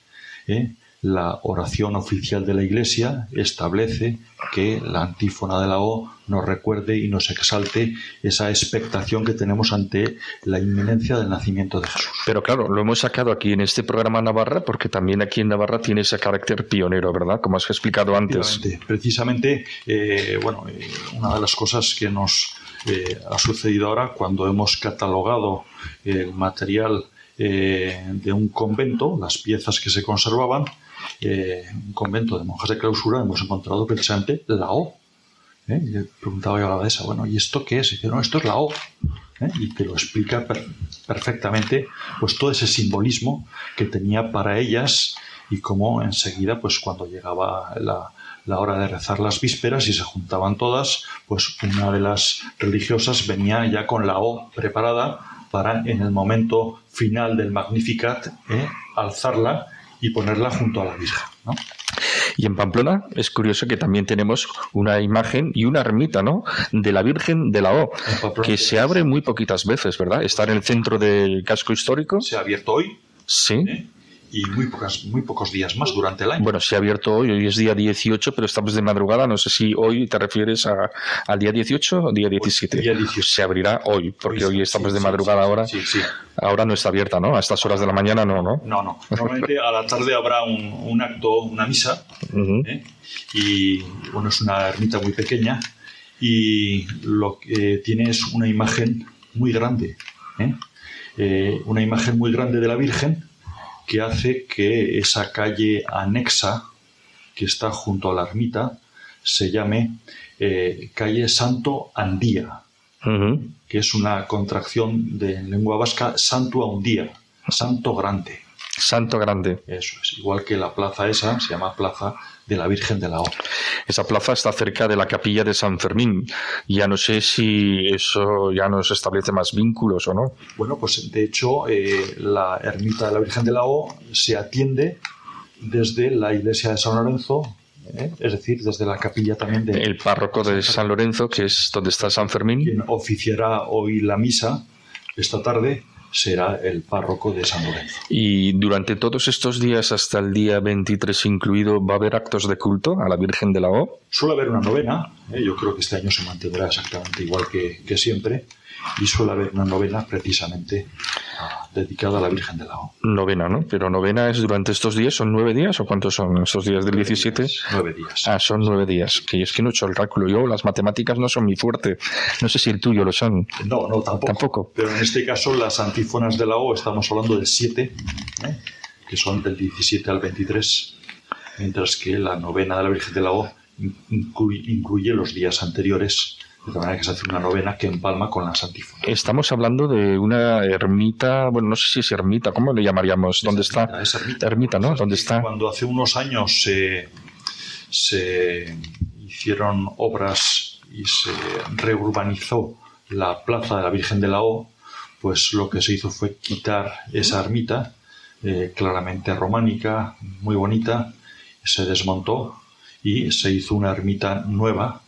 [SPEAKER 7] eh, la oración oficial de la Iglesia establece que la antífona de la O nos recuerde y nos exalte esa expectación que tenemos ante la inminencia del nacimiento de Jesús.
[SPEAKER 6] Pero claro, lo hemos sacado aquí en este programa Navarra porque también aquí en Navarra tiene ese carácter pionero, ¿verdad? Como has explicado antes.
[SPEAKER 7] Precisamente, eh, bueno, eh, una de las cosas que nos eh, ha sucedido ahora cuando hemos catalogado el material de un convento, las piezas que se conservaban, eh, un convento de monjas de clausura, hemos encontrado precisamente la O. ¿eh? Y le preguntaba yo a la abadesa, bueno, ¿y esto qué es? Y dice, no, esto es la O. ¿eh? Y te lo explica per- perfectamente, pues todo ese simbolismo que tenía para ellas y cómo enseguida, pues cuando llegaba la, la hora de rezar las vísperas y se juntaban todas, pues una de las religiosas venía ya con la O preparada para en el momento final del Magnificat ¿eh? alzarla y ponerla junto a la Virgen. ¿no?
[SPEAKER 6] Y en Pamplona es curioso que también tenemos una imagen y una ermita, ¿no? De la Virgen de la O, que se abre muy poquitas veces, ¿verdad? Está en el centro del casco histórico.
[SPEAKER 7] Se ha abierto hoy
[SPEAKER 6] Sí.
[SPEAKER 7] ¿eh? Y muy, pocas, muy pocos días más durante el año.
[SPEAKER 6] Bueno, se ha abierto hoy, hoy es día 18, pero estamos de madrugada. No sé si hoy te refieres a- al día 18 o día 17.
[SPEAKER 7] día 18.
[SPEAKER 6] Se abrirá hoy, porque hoy estamos
[SPEAKER 7] Sí,
[SPEAKER 6] de madrugada
[SPEAKER 7] sí,
[SPEAKER 6] ahora. Ahora no está abierta, ¿no? A estas horas de la mañana no, ¿no?
[SPEAKER 7] No, no. Normalmente a la tarde habrá un, un acto, una misa. ¿eh? y bueno, es una ermita muy pequeña y lo que tiene es una imagen muy grande, ¿eh? Eh, una imagen muy grande de la Virgen que hace que esa calle anexa que está junto a la ermita se llame eh, calle Santo Andía, que es una contracción de en lengua vasca Santo a un día, Santo Grande.
[SPEAKER 6] Santo Grande.
[SPEAKER 7] Eso es, igual que la plaza esa se llama Plaza de la Virgen de la O.
[SPEAKER 6] Esa plaza está cerca de la capilla de San Fermín. Ya no sé si eso ya nos establece más vínculos o no.
[SPEAKER 7] Bueno, pues de hecho eh, la ermita de la Virgen de la O se atiende desde la iglesia de San Lorenzo, ¿eh? es decir, desde la capilla también de
[SPEAKER 6] El párroco de San Lorenzo, que es donde está San Fermín.
[SPEAKER 7] quien oficiará hoy la misa esta tarde será el párroco de San Lorenzo.
[SPEAKER 6] Y durante todos estos días, hasta el día 23 incluido, ¿va a haber actos de culto a la Virgen de la O?
[SPEAKER 7] Suele haber una novena, ¿eh? yo creo que este año se mantendrá exactamente igual que, que siempre, y suele haber una novena precisamente ah, dedicada a la Virgen de la O.
[SPEAKER 6] Novena, ¿no? Pero novena es durante estos días, ¿son nueve días o cuántos son estos días del 17?
[SPEAKER 7] Nueve días.
[SPEAKER 6] Ah, son nueve días. Que es que no he hecho el cálculo. Yo, las matemáticas no son mi fuerte. No sé si el tuyo lo son.
[SPEAKER 7] No, no, tampoco.
[SPEAKER 6] Tampoco.
[SPEAKER 7] Pero en este caso, las antífonas de la O, estamos hablando del 7, ¿eh? que son del 17 al 23. mientras que la novena de la Virgen de la O incluye los días anteriores de manera que se hace una novena que empalma con la santífona.
[SPEAKER 6] Estamos hablando de una ermita, bueno, no sé si es ermita, ¿cómo le llamaríamos? ¿Dónde está?
[SPEAKER 7] Es ermita.
[SPEAKER 6] Ermita, ¿no? ¿Dónde está?
[SPEAKER 7] Cuando hace unos años se, se hicieron obras y se reurbanizó la plaza de la Virgen de la O, pues lo que se hizo fue quitar esa ermita, eh, claramente románica, muy bonita, se desmontó y se hizo una ermita nueva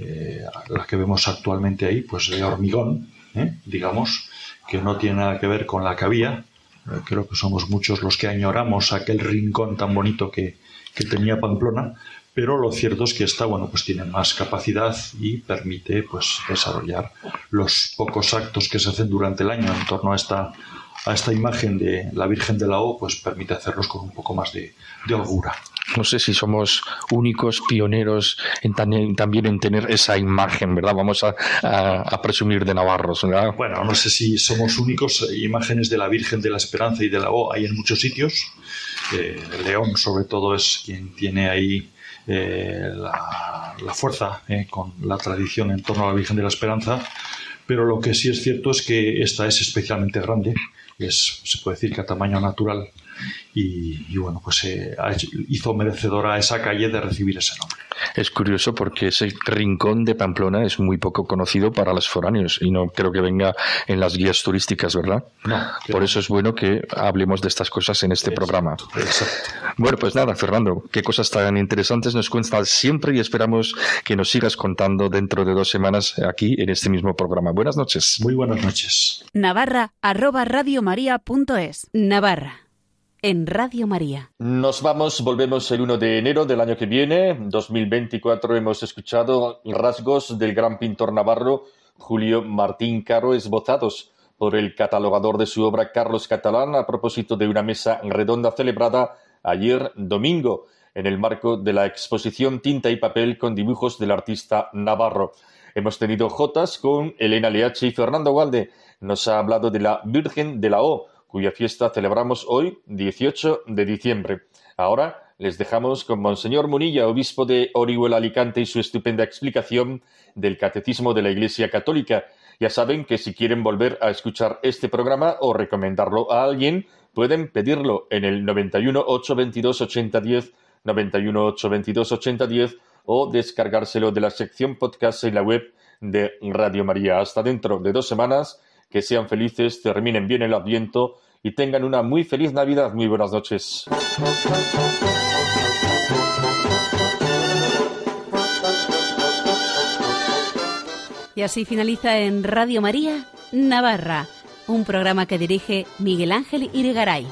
[SPEAKER 7] eh, la que vemos actualmente ahí, pues de hormigón, ¿eh? digamos, que no tiene nada que ver con la que había. Eh, creo que somos muchos los que añoramos aquel rincón tan bonito que, que tenía Pamplona, pero lo cierto es que esta, bueno, pues tiene más capacidad y permite, pues, desarrollar los pocos actos que se hacen durante el año en torno a esta a esta imagen de la Virgen de la O, pues permite hacerlos con un poco más de, holgura.
[SPEAKER 6] No sé si somos únicos pioneros en también en tener esa imagen, ¿verdad? Vamos a, presumir de navarros, ¿verdad?
[SPEAKER 7] Bueno, no sé si somos únicos. Imágenes de la Virgen de la Esperanza y de la O hay en muchos sitios. Eh, León, sobre todo, es quien tiene ahí eh, la, fuerza eh, con la tradición en torno a la Virgen de la Esperanza. Pero lo que sí es cierto es que esta es especialmente grande es, se puede decir que a tamaño natural, y, bueno, pues eh, hizo merecedora a esa calle de recibir ese nombre.
[SPEAKER 6] Es curioso porque ese rincón de Pamplona es muy poco conocido para los foráneos y no creo que venga en las guías turísticas, ¿verdad?
[SPEAKER 7] No.
[SPEAKER 6] Por eso es bueno que hablemos de estas cosas en este programa.
[SPEAKER 7] Exacto.
[SPEAKER 6] Bueno, pues nada, Fernando, qué cosas tan interesantes nos cuentas siempre y esperamos que nos sigas contando dentro de dos semanas aquí en este mismo programa. Buenas noches.
[SPEAKER 7] Muy buenas noches.
[SPEAKER 1] Navarra arroba Navarra en Radio María.
[SPEAKER 2] Nos vamos, volvemos el 1 de enero del año que viene, 2024. Hemos escuchado rasgos del gran pintor navarro Julio Martín Caro esbozados por el catalogador de su obra Carlos Catalán a propósito de una mesa redonda celebrada ayer domingo en el marco de la exposición Tinta y Papel con dibujos del artista navarro. Hemos tenido Jotas con Elena Leache y Fernando Walde. Nos ha hablado de la Virgen de la O, cuya fiesta celebramos hoy, 18 de diciembre. Ahora les dejamos con Monseñor Munilla, obispo de Orihuela Alicante, y su estupenda explicación del Catecismo de la Iglesia Católica. Ya saben que si quieren volver a escuchar este programa o recomendarlo a alguien, pueden pedirlo en el 91 822 8010, 91 822 8010 o descargárselo de la sección podcast en la web de Radio María. Hasta dentro de dos semanas que sean felices, terminen bien el Adviento y tengan una muy feliz Navidad. Muy buenas noches.
[SPEAKER 1] Y así finaliza en Radio María Navarra, un programa que dirige Miguel Ángel Irigaray.